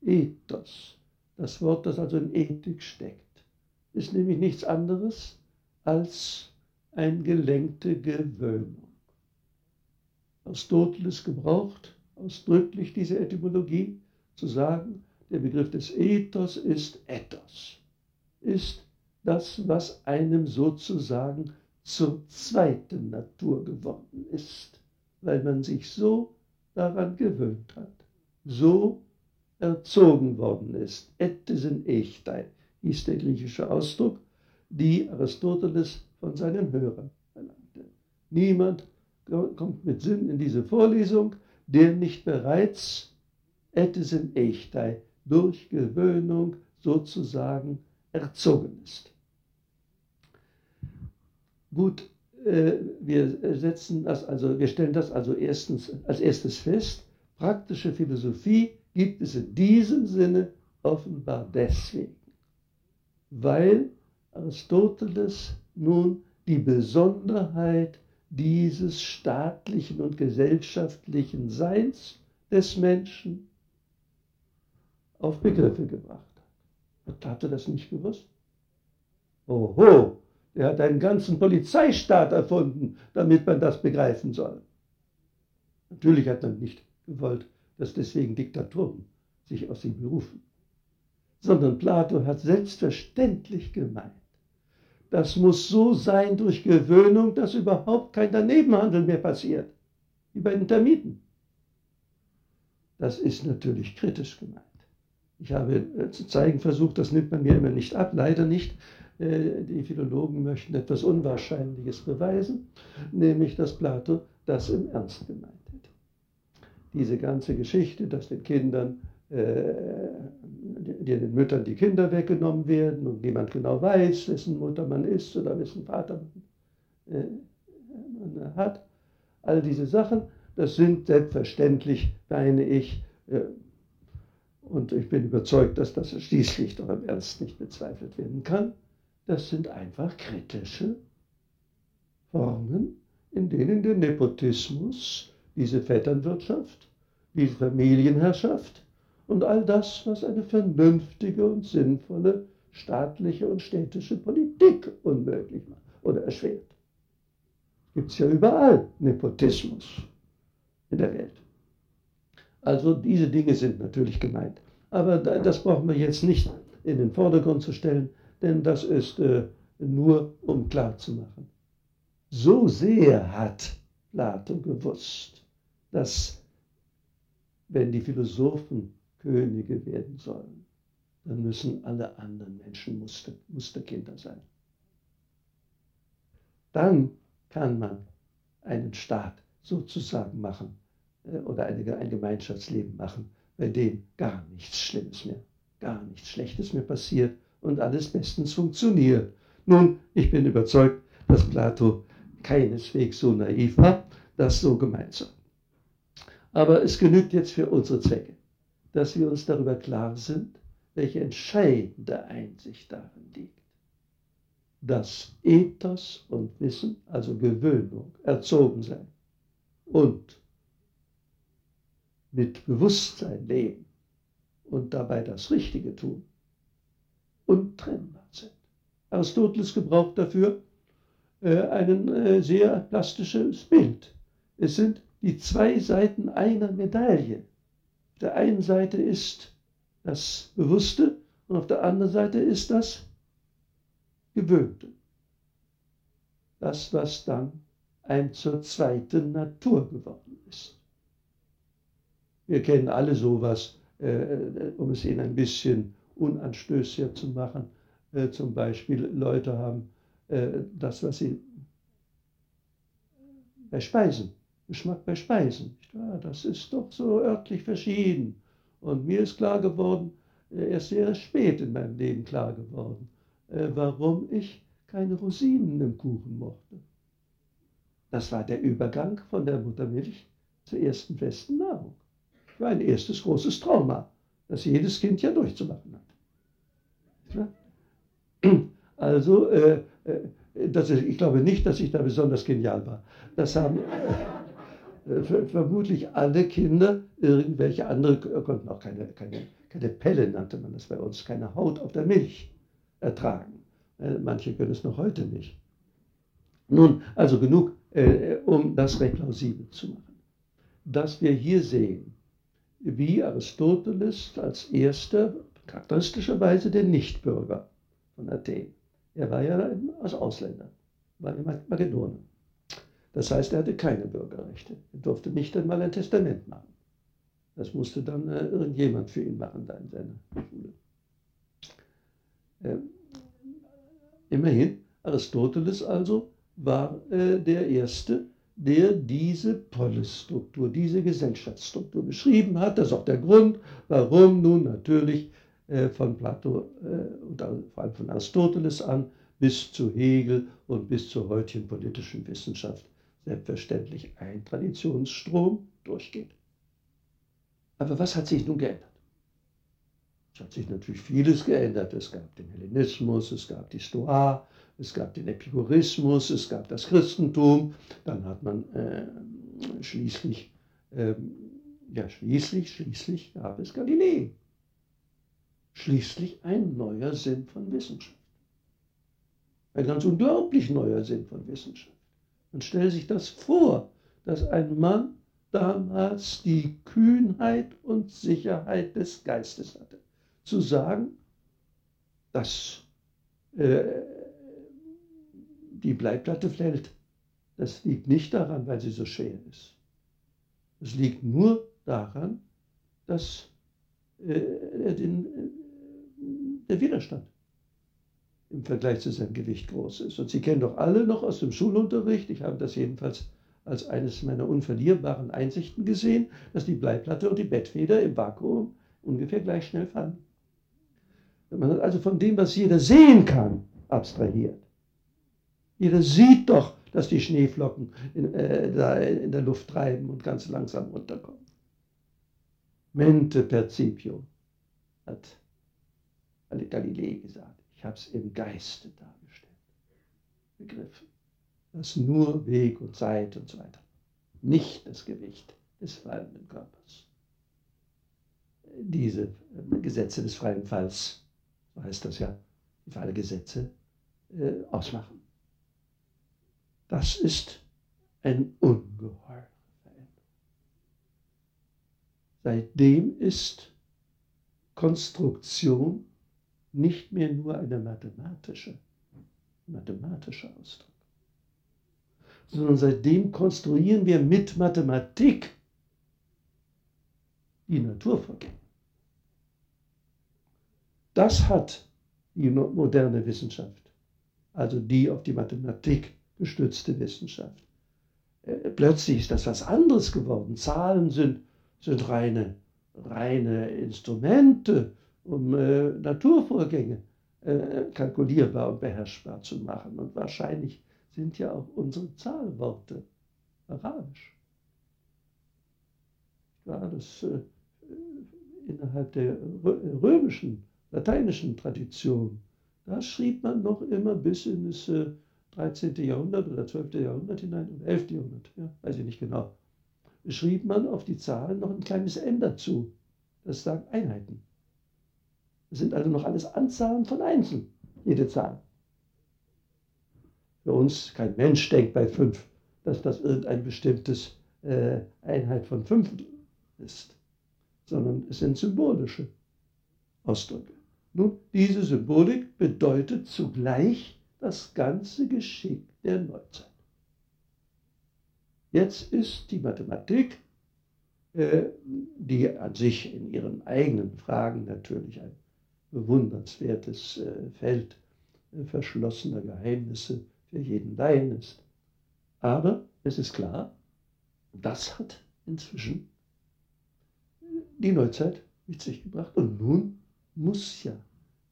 Ethos, das Wort, das also in Ethik steckt, ist nämlich nichts anderes als eine gelenkte Gewöhnung. Aristoteles gebraucht ausdrücklich diese Etymologie zu sagen, der Begriff des Ethos ist Ethos, ist das, was einem sozusagen zur zweiten Natur geworden ist, weil man sich so daran gewöhnt hat, so erzogen worden ist. Ettesen echtai hieß der griechische Ausdruck, die Aristoteles von seinen Hörern verlangte. Niemand kommt mit Sinn in diese Vorlesung, der nicht bereits Ettesen echtai durch Gewöhnung sozusagen erzogen ist. Gut, äh, wir setzen das also, wir stellen das also erstens als erstes fest. Praktische Philosophie gibt es in diesem Sinne offenbar deswegen, weil Aristoteles nun die Besonderheit dieses staatlichen und gesellschaftlichen Seins des Menschen auf Begriffe gebracht hat. Hat er das nicht gewusst? Oho, er hat einen ganzen Polizeistaat erfunden, damit man das begreifen soll. Natürlich hat man nicht gewollt, dass deswegen Diktaturen sich aus ihm berufen, sondern Plato hat selbstverständlich gemeint, das muss so sein durch Gewöhnung, dass überhaupt kein Danebenhandel mehr passiert, wie bei den Termiten. Das ist natürlich kritisch gemeint. Ich habe äh, zu zeigen versucht, das nimmt man mir immer nicht ab, leider nicht. Äh, die Philologen möchten etwas Unwahrscheinliches beweisen, nämlich dass Plato das im Ernst gemeint hat. Diese ganze Geschichte, dass den Kindern, äh, den Müttern die Kinder weggenommen werden und niemand genau weiß, wessen Mutter man ist oder wessen Vater man hat, all diese Sachen, das sind selbstverständlich, meine ich, und ich bin überzeugt, dass das schließlich doch im Ernst nicht bezweifelt werden kann, das sind einfach kritische Formen, in denen der Nepotismus, diese Vetternwirtschaft, diese Familienherrschaft und all das, was eine vernünftige und sinnvolle staatliche und städtische Politik unmöglich macht oder erschwert. Gibt es ja überall Nepotismus in der Welt. Also diese Dinge sind natürlich gemeint. Aber das brauchen wir jetzt nicht in den Vordergrund zu stellen, denn das ist äh, nur, um klarzumachen. So sehr hat Plato gewusst, dass wenn die Philosophen Könige werden sollen, dann müssen alle anderen Menschen Muster, Musterkinder sein. Dann kann man einen Staat sozusagen machen, äh, oder ein Gemeinschaftsleben machen, bei dem gar nichts Schlimmes mehr, gar nichts Schlechtes mehr passiert und alles bestens funktioniert. Nun, ich bin überzeugt, dass Plato keineswegs so naiv war, das so gemeint haben. Aber es genügt jetzt für unsere Zwecke, dass wir uns darüber klar sind, welche entscheidende Einsicht darin liegt. Dass Ethos und Wissen, also Gewöhnung, erzogen sein und mit Bewusstsein leben und dabei das Richtige tun, untrennbar sind. Aristoteles gebraucht dafür äh, ein äh, sehr plastisches Bild. Es sind die zwei Seiten einer Medaille. Auf der einen Seite ist das Bewusste und auf der anderen Seite ist das Gewöhnte. Das, was dann ein zur zweiten Natur geworden ist. Wir kennen alle sowas, äh, äh, um es Ihnen ein bisschen unanstößiger zu machen. Äh, zum Beispiel Leute haben äh, das, was sie bei Speisen, Geschmack bei Speisen, das ist doch so örtlich verschieden. Und mir ist klar geworden, äh, erst sehr spät in meinem Leben klar geworden, äh, warum ich keine Rosinen im Kuchen mochte. Das war der Übergang von der Muttermilch zur ersten festen Nahrung. Das war ein erstes großes Trauma, das jedes Kind ja durchzumachen hat. Also, äh, äh, das ist, ich glaube nicht, dass ich da besonders genial war. Das haben äh, vermutlich alle Kinder irgendwelche andere, konnten auch keine, keine, keine Pelle, nannte man das bei uns, keine Haut auf der Milch ertragen. Äh, manche können es noch heute nicht. Nun, also genug, äh, um das recht plausibel zu machen. Dass wir hier sehen, wie Aristoteles als erster, charakteristischerweise der Nichtbürger von Athen, er war ja als Ausländer, war in Makedonien. Das heißt, er hatte keine Bürgerrechte. Er durfte nicht einmal ein Testament machen. Das musste dann äh, irgendjemand für ihn machen, da in seiner Schule. Ähm, immerhin, Aristoteles also war äh, der Erste, der diese Polisstruktur, diese Gesellschaftsstruktur beschrieben hat. Das ist auch der Grund, warum nun natürlich von Plato äh, und vor allem von Aristoteles an bis zu Hegel und bis zur heutigen politischen Wissenschaft selbstverständlich ein Traditionsstrom durchgeht. Aber was hat sich nun geändert? Es hat sich natürlich vieles geändert. Es gab den Hellenismus, es gab die Stoa, es gab den Epikurismus, es gab das Christentum. Dann hat man äh, schließlich, äh, ja schließlich, schließlich gab es Galilei. Schließlich ein neuer Sinn von Wissenschaft. Ein ganz unglaublich neuer Sinn von Wissenschaft. Man stellt sich das vor, dass ein Mann damals die Kühnheit und Sicherheit des Geistes hatte zu sagen, dass äh, die Bleiplatte fällt. Das liegt nicht daran, weil sie so schwer ist. Es liegt nur daran, dass äh, den, äh, der Widerstand im Vergleich zu seinem Gewicht groß ist. Und Sie kennen doch alle noch aus dem Schulunterricht, ich habe das jedenfalls als eines meiner unverlierbaren Einsichten gesehen, dass die Bleiplatte und die Bettfeder im Vakuum ungefähr gleich schnell fallen. Man hat also von dem, was jeder sehen kann, abstrahiert. Jeder sieht doch, dass die Schneeflocken in, äh, da in der Luft treiben und ganz langsam runterkommen. Mente percipio, hat Galilei gesagt. Ich habe es im Geiste dargestellt, begriffen. Das nur Weg und Zeit und so weiter, nicht das Gewicht des fallenden Körpers. Diese äh, Gesetze des freien Falls so heißt das ja, die für alle Gesetze äh, ausmachen. Das ist ein ungeheure Veränderung. Seitdem ist Konstruktion nicht mehr nur eine mathematische, mathematischer Ausdruck, sondern seitdem konstruieren wir mit Mathematik die Naturvorgänge. Das hat die moderne Wissenschaft, also die auf die Mathematik gestützte Wissenschaft. Äh, plötzlich ist das was anderes geworden. Zahlen sind, sind reine, reine Instrumente, um äh, Naturvorgänge äh, kalkulierbar und beherrschbar zu machen. Und wahrscheinlich sind ja auch unsere Zahlworte arabisch. Ja, das äh, innerhalb der römischen lateinischen Tradition, da schrieb man noch immer bis in das 13. Äh, Jahrhundert oder 12. Jahrhundert hinein oder 11. Jahrhundert, ja, weiß ich nicht genau, schrieb man auf die Zahlen noch ein kleines N dazu. Das sagen Einheiten. Das sind also noch alles Anzahlen von Einzeln, jede Zahl. Für uns, kein Mensch denkt bei 5, dass das irgendein bestimmtes äh, Einheit von 5 ist, sondern es sind symbolische Ausdrücke. Nun, diese Symbolik bedeutet zugleich das ganze Geschick der Neuzeit. Jetzt ist die Mathematik, äh, die an sich in ihren eigenen Fragen natürlich ein bewundernswertes äh, Feld äh, verschlossener Geheimnisse für jeden Laien ist. Aber es ist klar, das hat inzwischen die Neuzeit mit sich gebracht. Und nun muss ja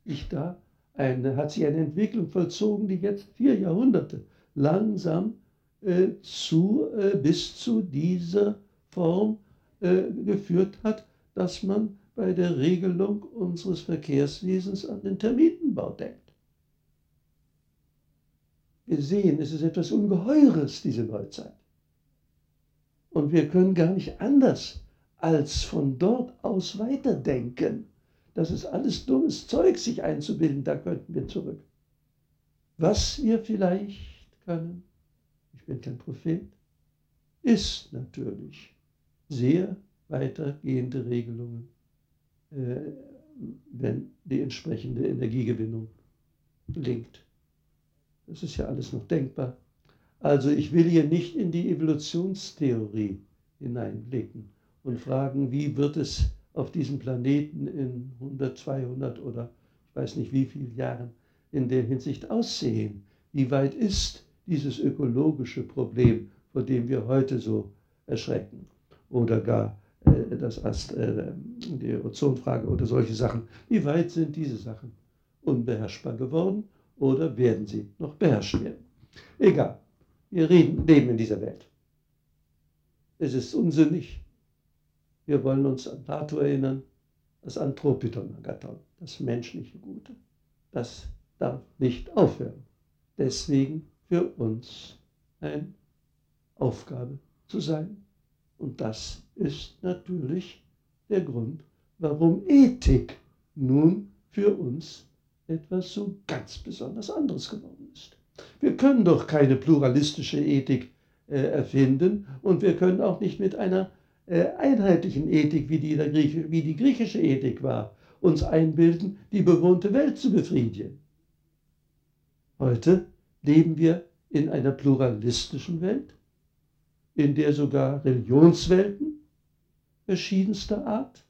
ich da eine, hat sich eine Entwicklung vollzogen, die jetzt vier Jahrhunderte langsam äh, zu, äh, bis zu dieser Form äh, geführt hat, dass man bei der Regelung unseres Verkehrswesens an den Termitenbau denkt. Wir sehen, es ist etwas Ungeheures, diese Neuzeit. Und wir können gar nicht anders als von dort aus weiterdenken. Das ist alles dummes Zeug, sich einzubilden, da könnten wir zurück. Was wir vielleicht können, ich bin kein Prophet, ist natürlich sehr weitergehende Regelungen wenn die entsprechende Energiegewinnung gelingt. Das ist ja alles noch denkbar. Also ich will hier nicht in die Evolutionstheorie hineinblicken und fragen, wie wird es auf diesem Planeten in 100, 200 oder ich weiß nicht wie vielen Jahren in der Hinsicht aussehen. Wie weit ist dieses ökologische Problem, vor dem wir heute so erschrecken oder gar äh, das Ast, äh, die Ozonfrage oder solche Sachen. Wie weit sind diese Sachen unbeherrschbar geworden oder werden sie noch beherrscht werden? Egal, wir reden, leben in dieser Welt. Es ist unsinnig. Wir wollen uns an Plato erinnern, das Anthropiton Agathon, das menschliche Gute. Das darf nicht aufhören. Deswegen für uns eine Aufgabe zu sein, und das ist natürlich der Grund, warum Ethik nun für uns etwas so ganz besonders anderes geworden ist. Wir können doch keine pluralistische Ethik äh, erfinden und wir können auch nicht mit einer äh, einheitlichen Ethik, wie die, Grieche, wie die griechische Ethik war, uns einbilden, die bewohnte Welt zu befriedigen. Heute leben wir in einer pluralistischen Welt in der sogar Religionswelten verschiedenster Art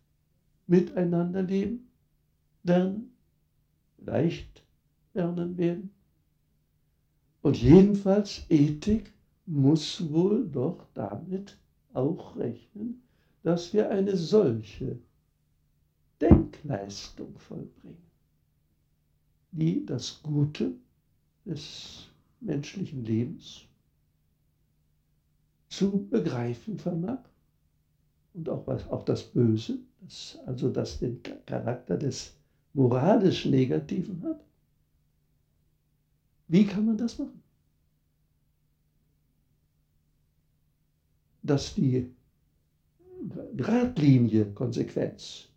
miteinander leben, lernen, leicht lernen werden. Und jedenfalls Ethik muss wohl doch damit auch rechnen, dass wir eine solche Denkleistung vollbringen, die das Gute des menschlichen Lebens zu begreifen vermag und auch, was, auch das Böse, das, also das den Charakter des moralisch Negativen hat. Wie kann man das machen? Dass die Gradlinie, Konsequenz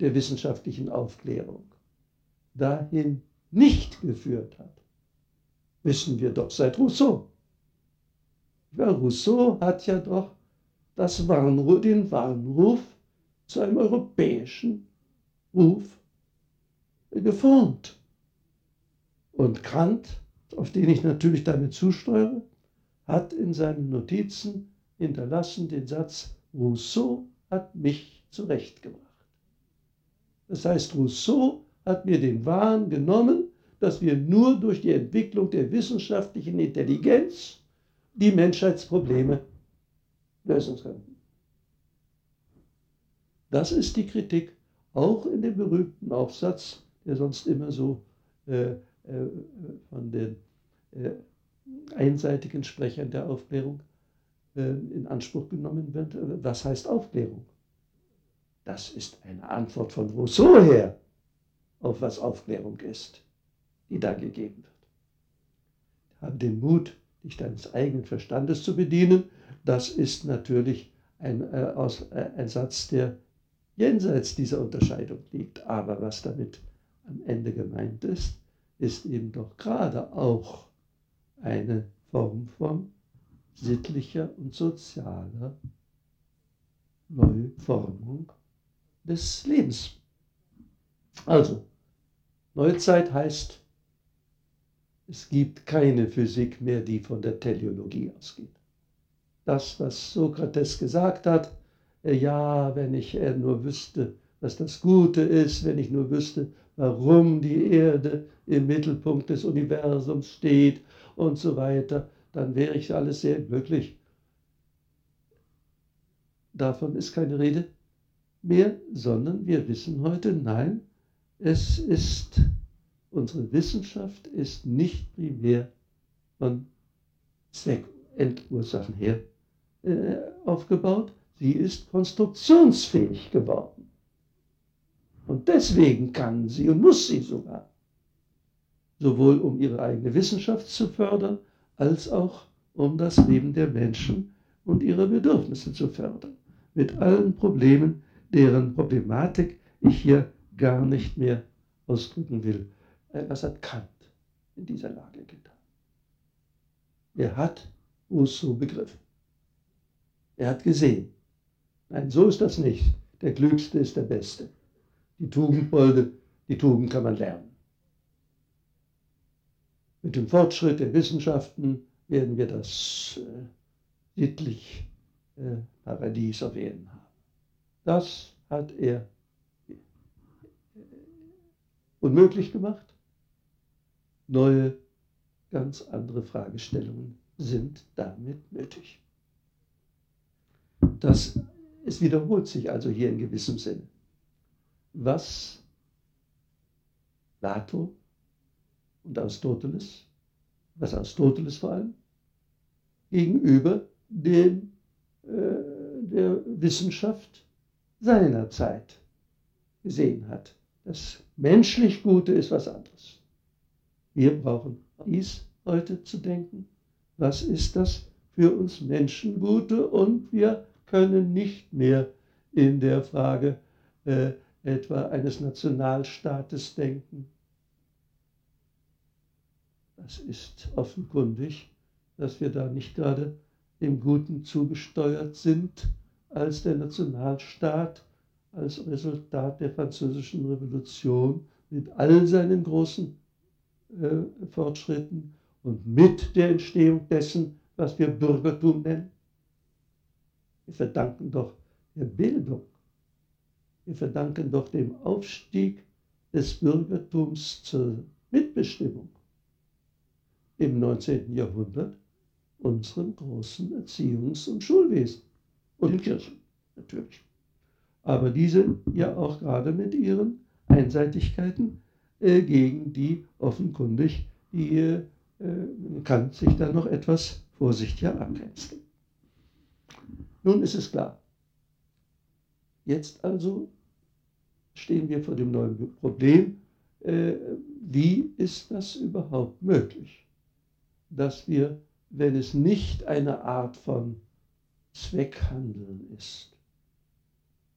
der wissenschaftlichen Aufklärung dahin nicht geführt hat, wissen wir doch seit Rousseau. Ja, Rousseau hat ja doch das Warnruf, den Warnruf zu einem europäischen Ruf geformt. Und Kant, auf den ich natürlich damit zusteuere, hat in seinen Notizen hinterlassen den Satz, Rousseau hat mich zurechtgebracht. Das heißt, Rousseau hat mir den Wahn genommen, dass wir nur durch die Entwicklung der wissenschaftlichen Intelligenz die Menschheitsprobleme lösen könnten. Das ist die Kritik, auch in dem berühmten Aufsatz, der sonst immer so äh, äh, von den äh, einseitigen Sprechern der Aufklärung äh, in Anspruch genommen wird. Was heißt Aufklärung? Das ist eine Antwort von Rousseau her auf was Aufklärung ist, die da gegeben wird. Haben den Mut, dich deines eigenen Verstandes zu bedienen, das ist natürlich ein, äh, aus, äh, ein Satz, der jenseits dieser Unterscheidung liegt. Aber was damit am Ende gemeint ist, ist eben doch gerade auch eine Form von sittlicher und sozialer Neuformung des Lebens. Also, Neuzeit heißt es gibt keine Physik mehr, die von der Teleologie ausgeht. Das, was Sokrates gesagt hat, äh, ja, wenn ich äh, nur wüsste, was das Gute ist, wenn ich nur wüsste, warum die Erde im Mittelpunkt des Universums steht und so weiter, dann wäre ich alles sehr glücklich. Davon ist keine Rede mehr, sondern wir wissen heute, nein, es ist, unsere Wissenschaft ist nicht primär von Zweckendursachen her äh, aufgebaut, sie ist konstruktionsfähig geworden. Und deswegen kann sie und muss sie sogar, sowohl um ihre eigene Wissenschaft zu fördern, als auch um das Leben der Menschen und ihre Bedürfnisse zu fördern. Mit allen Problemen, deren Problematik ich hier gar nicht mehr ausdrücken will. Äh, was hat Kant in dieser Lage getan? Er hat Rousseau begriffen. Er hat gesehen, nein, so ist das nicht. Der Klügste ist der Beste. Die Tugendbolde, die Tugend kann man lernen. Mit dem Fortschritt der Wissenschaften werden wir das äh, sittlich äh, Paradies auf Erden haben. Das hat er unmöglich gemacht. Neue, ganz andere Fragestellungen sind damit nötig. Das, es wiederholt sich also hier in gewissem Sinne. Was Plato und Aristoteles, was Aristoteles vor allem, gegenüber dem, äh, der Wissenschaft seiner Zeit gesehen hat. Das menschlich Gute ist was anderes. Wir brauchen dies heute zu denken. Was ist das für uns Menschen Gute? Und wir können nicht mehr in der Frage äh, etwa eines Nationalstaates denken. Das ist offenkundig, dass wir da nicht gerade dem Guten zugesteuert sind, als der Nationalstaat als Resultat der französischen Revolution mit all seinen großen äh, Fortschritten und mit der Entstehung dessen, was wir Bürgertum nennen. Wir verdanken doch der Bildung. Wir verdanken doch dem Aufstieg des Bürgertums zur Mitbestimmung im 19. Jahrhundert unserem großen Erziehungs- und Schulwesen und Kirchen natürlich aber diese ja auch gerade mit ihren Einseitigkeiten gegen die offenkundig die äh, Kant sich da noch etwas vorsichtiger abgrenzt. Nun ist es klar. Jetzt also stehen wir vor dem neuen Problem, äh, wie ist das überhaupt möglich, dass wir, wenn es nicht eine Art von Zweckhandeln ist,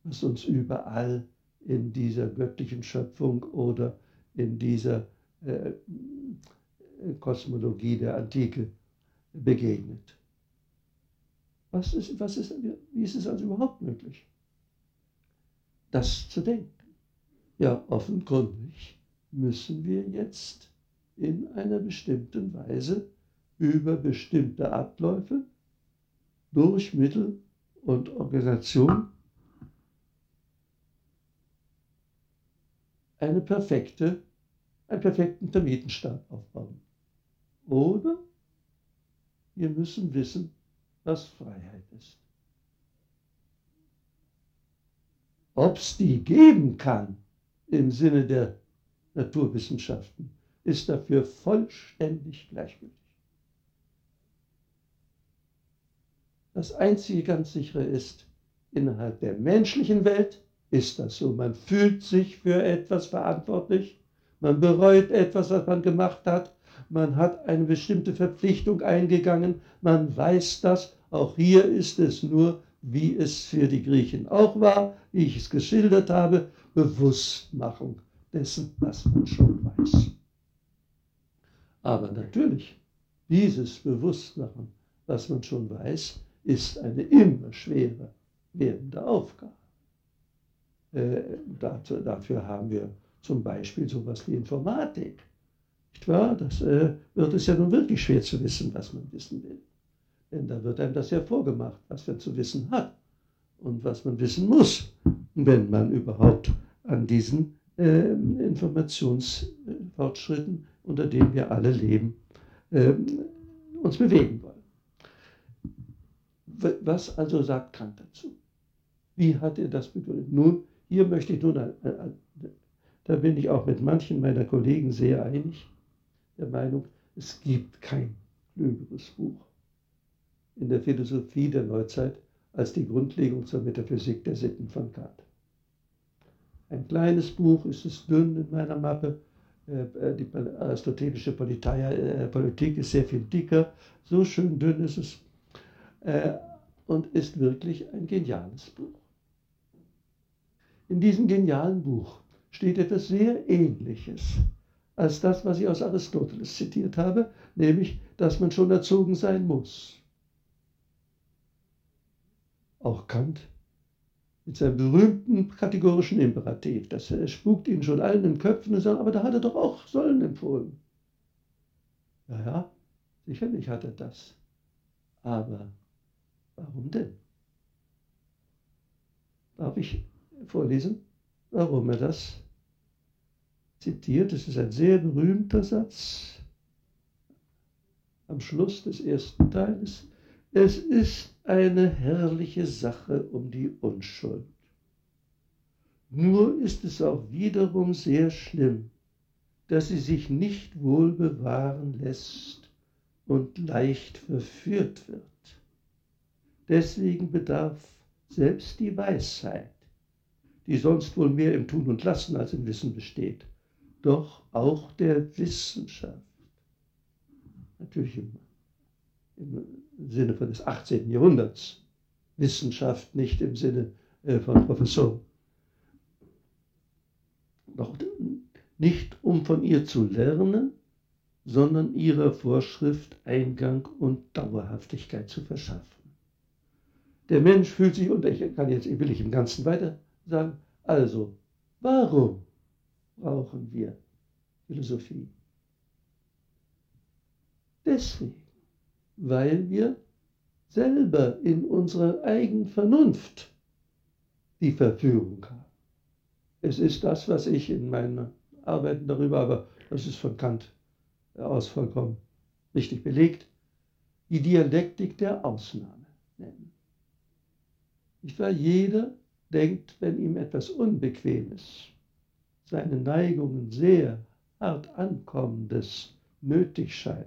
was uns überall in dieser göttlichen Schöpfung oder in dieser äh, Kosmologie der Antike begegnet. Was ist, was ist, wie ist es also überhaupt möglich, das zu denken? Ja, offenkundig müssen wir jetzt in einer bestimmten Weise über bestimmte Abläufe durch Mittel und Organisation eine perfekte, einen perfekten Termitenstaat aufbauen. Oder wir müssen wissen, was Freiheit ist. Ob es die geben kann im Sinne der Naturwissenschaften, ist dafür vollständig gleichgültig. Das einzige ganz sichere ist, innerhalb der menschlichen Welt ist das so. Man fühlt sich für etwas verantwortlich, man bereut etwas, was man gemacht hat, man hat eine bestimmte Verpflichtung eingegangen, man weiß das. Auch hier ist es nur, wie es für die Griechen auch war, wie ich es geschildert habe, Bewusstmachung dessen, was man schon weiß. Aber natürlich, dieses Bewusstmachen, was man schon weiß, ist eine immer schwerer werdende Aufgabe. Äh, dazu, dafür haben wir zum Beispiel sowas wie Informatik. Nicht wahr? Das äh, wird es ja nun wirklich schwer zu wissen, was man wissen will. Denn da wird einem das ja vorgemacht, was man zu wissen hat und was man wissen muss. wenn man überhaupt an diesen äh, Informationsfortschritten, unter denen wir alle leben, äh, uns bewegen wollen. Was also sagt Kant dazu? Wie hat er das begründet? Nun, hier möchte ich nun, da bin ich auch mit manchen meiner Kollegen sehr einig, der Meinung, es gibt kein klügeres Buch in der Philosophie der Neuzeit als die Grundlegung zur Metaphysik der Sitten von Kant. Ein kleines Buch, ist es dünn in meiner Mappe. Äh, die aristotelische äh, Politik ist sehr viel dicker. So schön dünn ist es. Äh, und ist wirklich ein geniales Buch. In diesem genialen Buch steht etwas sehr Ähnliches als das, was ich aus Aristoteles zitiert habe, nämlich, dass man schon erzogen sein muss. Auch Kant mit seinem berühmten kategorischen Imperativ. Das spukt ihnen schon allen in den Köpfen und sagt, aber da hat er doch auch Sollen empfohlen. Ja, ja, sicherlich hat er das. Aber warum denn? Darf ich vorlesen, warum er das zitiert? Es ist ein sehr berühmter Satz am Schluss des ersten Teils. Es ist eine herrliche Sache um die Unschuld. Nur ist es auch wiederum sehr schlimm, dass sie sich nicht wohl bewahren lässt und leicht verführt wird. Deswegen bedarf selbst die Weisheit, die sonst wohl mehr im Tun und Lassen als im Wissen besteht, doch auch der Wissenschaft. Natürlich im im Sinne von des 18. Jahrhunderts. Wissenschaft nicht im Sinne äh, von Professor. Doch nicht um von ihr zu lernen, sondern ihrer Vorschrift Eingang und Dauerhaftigkeit zu verschaffen. Der Mensch fühlt sich, und ich kann jetzt, will ich im Ganzen weiter sagen, also, warum brauchen wir Philosophie? Deswegen weil wir selber in unserer eigenen Vernunft die Verführung haben. Es ist das, was ich in meinen Arbeiten darüber, aber das ist von Kant aus vollkommen richtig belegt, die Dialektik der Ausnahme nennen. Nicht wahr? Jeder denkt, wenn ihm etwas Unbequemes, seine Neigungen sehr hart ankommendes nötig scheint,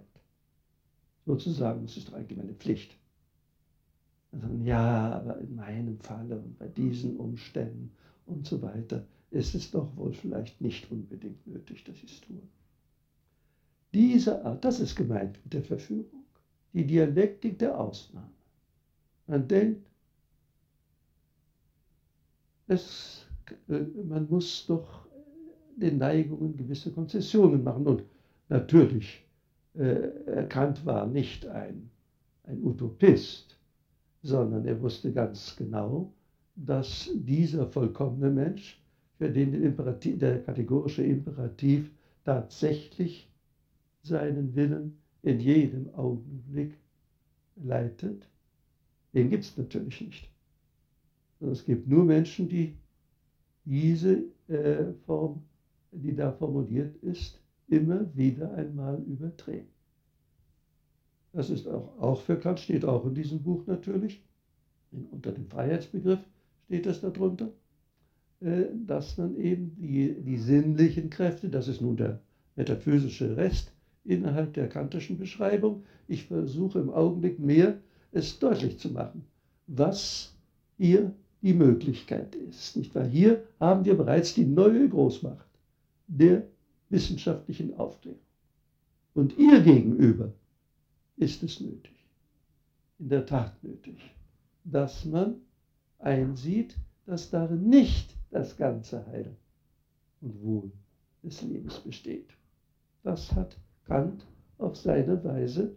sozusagen, das ist doch eigentlich meine Pflicht. Also, ja, aber in meinem Falle und bei diesen Umständen und so weiter ist es doch wohl vielleicht nicht unbedingt nötig, dass ich es tue. Diese Art, das ist gemeint mit der Verführung, die Dialektik der Ausnahme. Man denkt, es, äh, man muss doch den Neigungen gewisse Konzessionen machen und natürlich äh, Kant war nicht ein, ein Utopist, sondern er wusste ganz genau, dass dieser vollkommene Mensch, für den der kategorische Imperativ tatsächlich seinen Willen in jedem Augenblick leitet, den gibt es natürlich nicht. Es gibt nur Menschen, die diese äh, Form, die da formuliert ist, immer wieder einmal übertreten. Das ist auch, auch für Kant, steht auch in diesem Buch natürlich, unter dem Freiheitsbegriff steht das darunter, äh, dass man eben die, die sinnlichen Kräfte, das ist nun der metaphysische Rest innerhalb der kantischen Beschreibung, ich versuche im Augenblick mehr es deutlich zu machen, was hier die Möglichkeit ist. Nicht wahr? Hier haben wir bereits die neue Großmacht der wissenschaftlichen Aufklärung. Und ihr gegenüber ist es nötig, in der Tat nötig, dass man einsieht, dass darin nicht das ganze Heil und Wohl des Lebens besteht. Das hat Kant auf seine Weise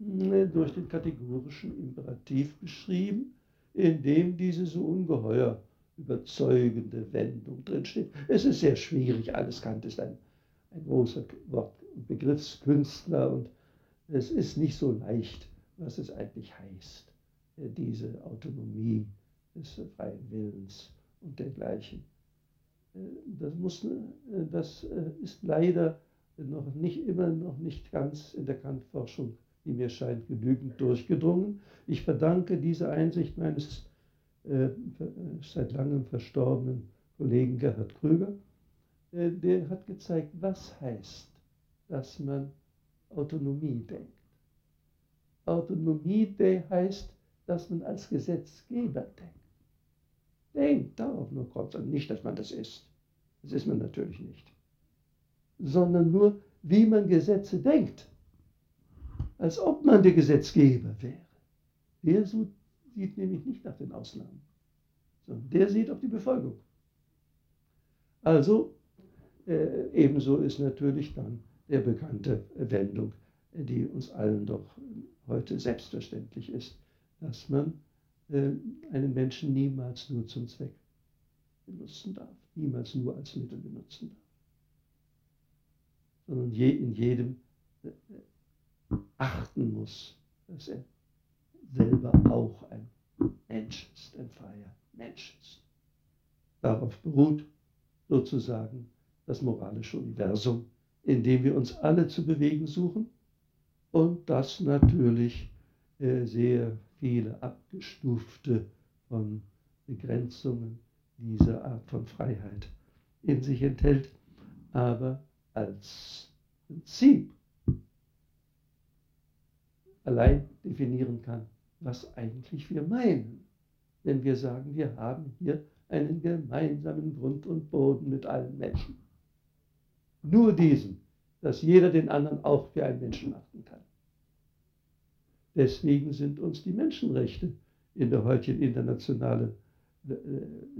äh, durch den kategorischen Imperativ beschrieben, in dem diese so ungeheuer überzeugende Wendung drinsteht. Es ist sehr schwierig, alles Kant ist ein ein großer Wort, Begriffskünstler und es ist nicht so leicht, was es eigentlich heißt, äh, diese Autonomie des freien Willens und dergleichen. Äh, das, muss, das ist leider noch nicht immer noch nicht ganz in der Kantforschung, wie mir scheint, genügend durchgedrungen. Ich verdanke diese Einsicht meines äh, seit langem verstorbenen Kollegen Gerhard Krüger. Äh, der hat gezeigt, was heißt, dass man Autonomie denkt. Autonomie heißt, dass man als Gesetzgeber denkt. Denkt, darauf nur kommt es Nicht, dass man das ist. Das ist man natürlich nicht sondern nur, wie man Gesetze denkt. Als ob man der Gesetzgeber wäre. Der sieht nämlich nicht nach den Ausnahmen, sondern der sieht auf die Befolgung. Also, äh, ebenso ist natürlich dann der bekannte Wendung, die uns allen doch heute selbstverständlich ist, dass man äh, einen Menschen niemals nur zum Zweck benutzen darf, niemals nur als Mittel benutzen darf sondern je, in jedem äh, achten muss, dass er selber auch ein Mensch ist, ein freier Mensch ist. Darauf beruht sozusagen das moralische Universum, in dem wir uns alle zu bewegen suchen und das natürlich äh, sehr viele abgestufte von Begrenzungen dieser Art von Freiheit in sich enthält, aber als Prinzip allein definieren kann, was eigentlich wir meinen. Wenn wir sagen, wir haben hier einen gemeinsamen Grund und Boden mit allen Menschen. Nur diesen, dass jeder den anderen auch für einen Menschen achten kann. Deswegen sind uns die Menschenrechte in der heutigen internationalen äh,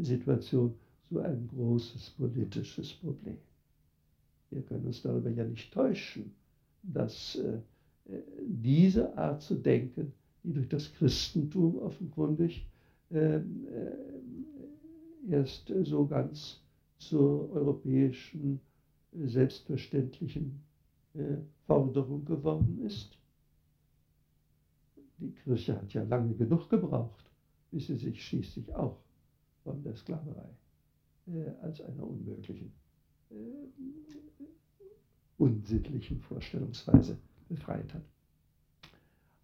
Situation so ein großes politisches Problem. Wir können uns darüber ja nicht täuschen, dass äh, diese Art zu denken, die durch das Christentum offenkundig äh, äh, erst so ganz zur europäischen selbstverständlichen Forderung geworden ist. Die Kirche hat ja lange genug gebraucht, bis sie sich schließlich auch von der Sklaverei als einer unmöglichen unsittlichen Vorstellungsweise befreit hat.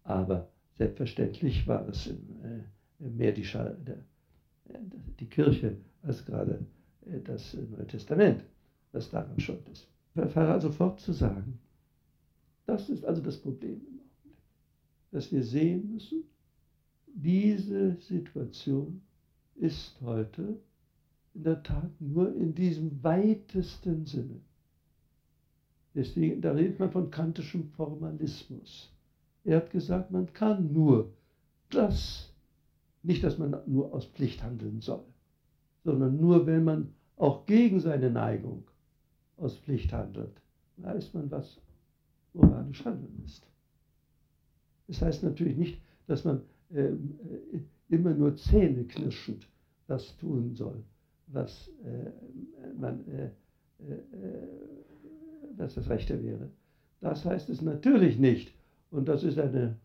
Aber selbstverständlich war es äh, mehr die, Schal der, äh, die Kirche als gerade äh, das Neue Testament, das daran schuld ist. Ich also fort zu sagen, das ist also das Problem im Augenblick, dass wir sehen müssen, diese Situation ist heute in der Tat nur in diesem weitesten Sinne Deswegen, da redet man von kantischem Formalismus. Er hat gesagt, man kann nur das, nicht, dass man nur aus Pflicht handeln soll, sondern nur, wenn man auch gegen seine Neigung aus Pflicht handelt, weiß man, was moralisch Handeln ist. Das heißt natürlich nicht, dass man äh, immer nur zähneknirschend das tun soll, was äh, man äh, dass das Rechte wäre. Das heißt es natürlich nicht. Und das ist ein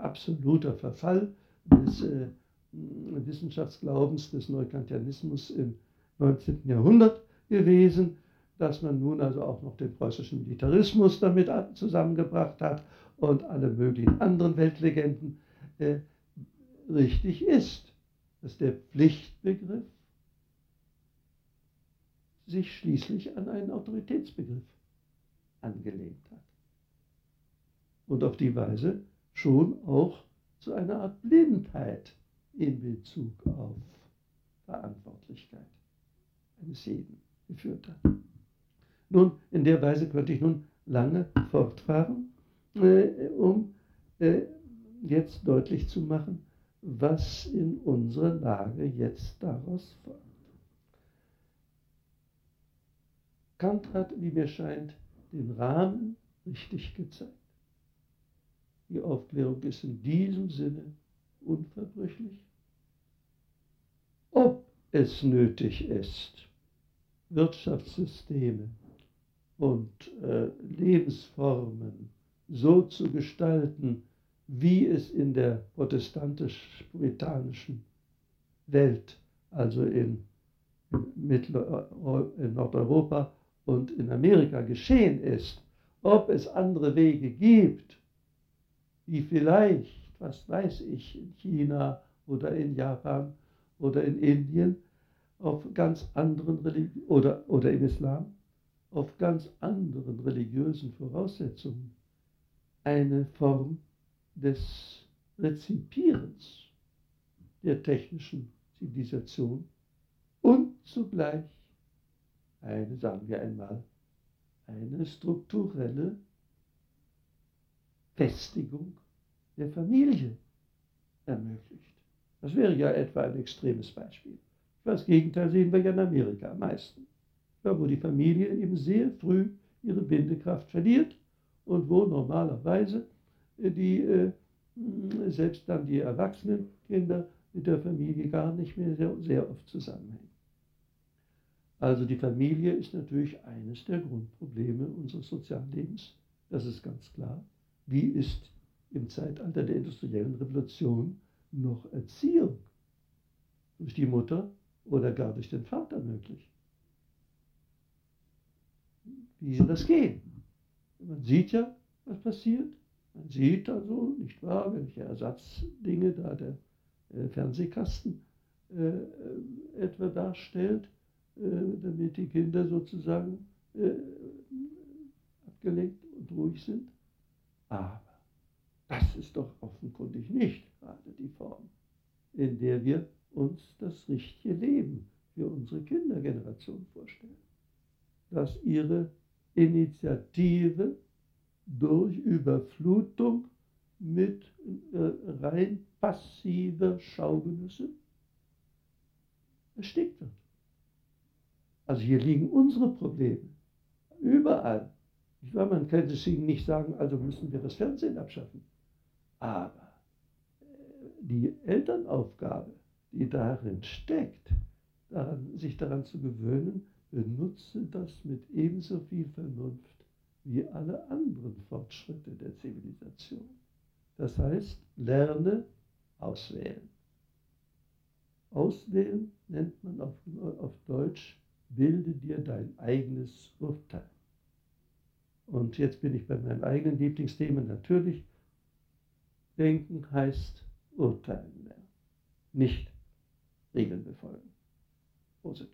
absoluter Verfall des äh, Wissenschaftsglaubens des Neukantianismus im 19. Jahrhundert gewesen, dass man nun also auch noch den preußischen Militarismus damit zusammengebracht hat und alle möglichen anderen Weltlegenden äh, richtig ist, dass der Pflichtbegriff sich schließlich an einen Autoritätsbegriff angelehnt hat. Und auf die Weise schon auch zu einer Art Blindheit in Bezug auf Verantwortlichkeit eines jeden geführt hat. Nun, in der Weise könnte ich nun lange fortfahren, äh, um äh, jetzt deutlich zu machen, was in unserer Lage jetzt daraus folgt. Kant hat, wie mir scheint, den Rahmen richtig gezeigt. Die Aufklärung ist in diesem Sinne unverbrüchlich. Ob es nötig ist, Wirtschaftssysteme und äh, Lebensformen so zu gestalten, wie es in der protestantisch-puritanischen Welt, also in in Nordeuropa und in Amerika geschehen ist, ob es andere Wege gibt, die vielleicht, was weiß ich, in China oder in Japan oder in Indien auf ganz anderen Religi oder, oder im Islam auf ganz anderen religiösen Voraussetzungen eine Form des Rezipierens der technischen Zivilisation und zugleich eine, sagen wir einmal, eine strukturelle Festigung der Familie ermöglicht. Das wäre ja etwa ein extremes Beispiel. Das Gegenteil sehen wir ja in Amerika am meisten. Wo die Familie eben sehr früh ihre Bindekraft verliert und wo normalerweise die, äh, selbst dann die erwachsenen Kinder mit der Familie gar nicht mehr sehr, sehr oft zusammenhängen. Also die Familie ist natürlich eines der Grundprobleme unseres Soziallebens. Das ist ganz klar. Wie ist im Zeitalter der industriellen Revolution noch Erziehung durch die Mutter oder gar durch den Vater möglich? Wie soll das gehen? Man sieht ja, was passiert. Man sieht also, nicht wahr, welche Ersatzdinge da der äh, Fernsehkasten äh, äh, etwa darstellt, damit die Kinder sozusagen äh, abgelenkt und ruhig sind. Aber das ist doch offenkundig nicht gerade die Form, in der wir uns das richtige Leben für unsere Kindergeneration vorstellen. Dass ihre Initiative durch Überflutung mit äh, rein passiver Schaugenüsse erstickt wird. Also hier liegen unsere Probleme. Überall. Man könnte es Ihnen nicht sagen, also müssen wir das Fernsehen abschaffen. Aber äh, die Elternaufgabe, die darin steckt, daran, sich daran zu gewöhnen, benutze das mit ebenso viel Vernunft wie alle anderen Fortschritte der Zivilisation. Das heißt, lerne auswählen. Auswählen nennt man auf, auf Deutsch, bilde dir dein eigenes Urteil. Und jetzt bin ich bei meinem eigenen Lieblingsthema natürlich. Denken heißt urteilen lernen, nicht Regeln befolgen. Prosit.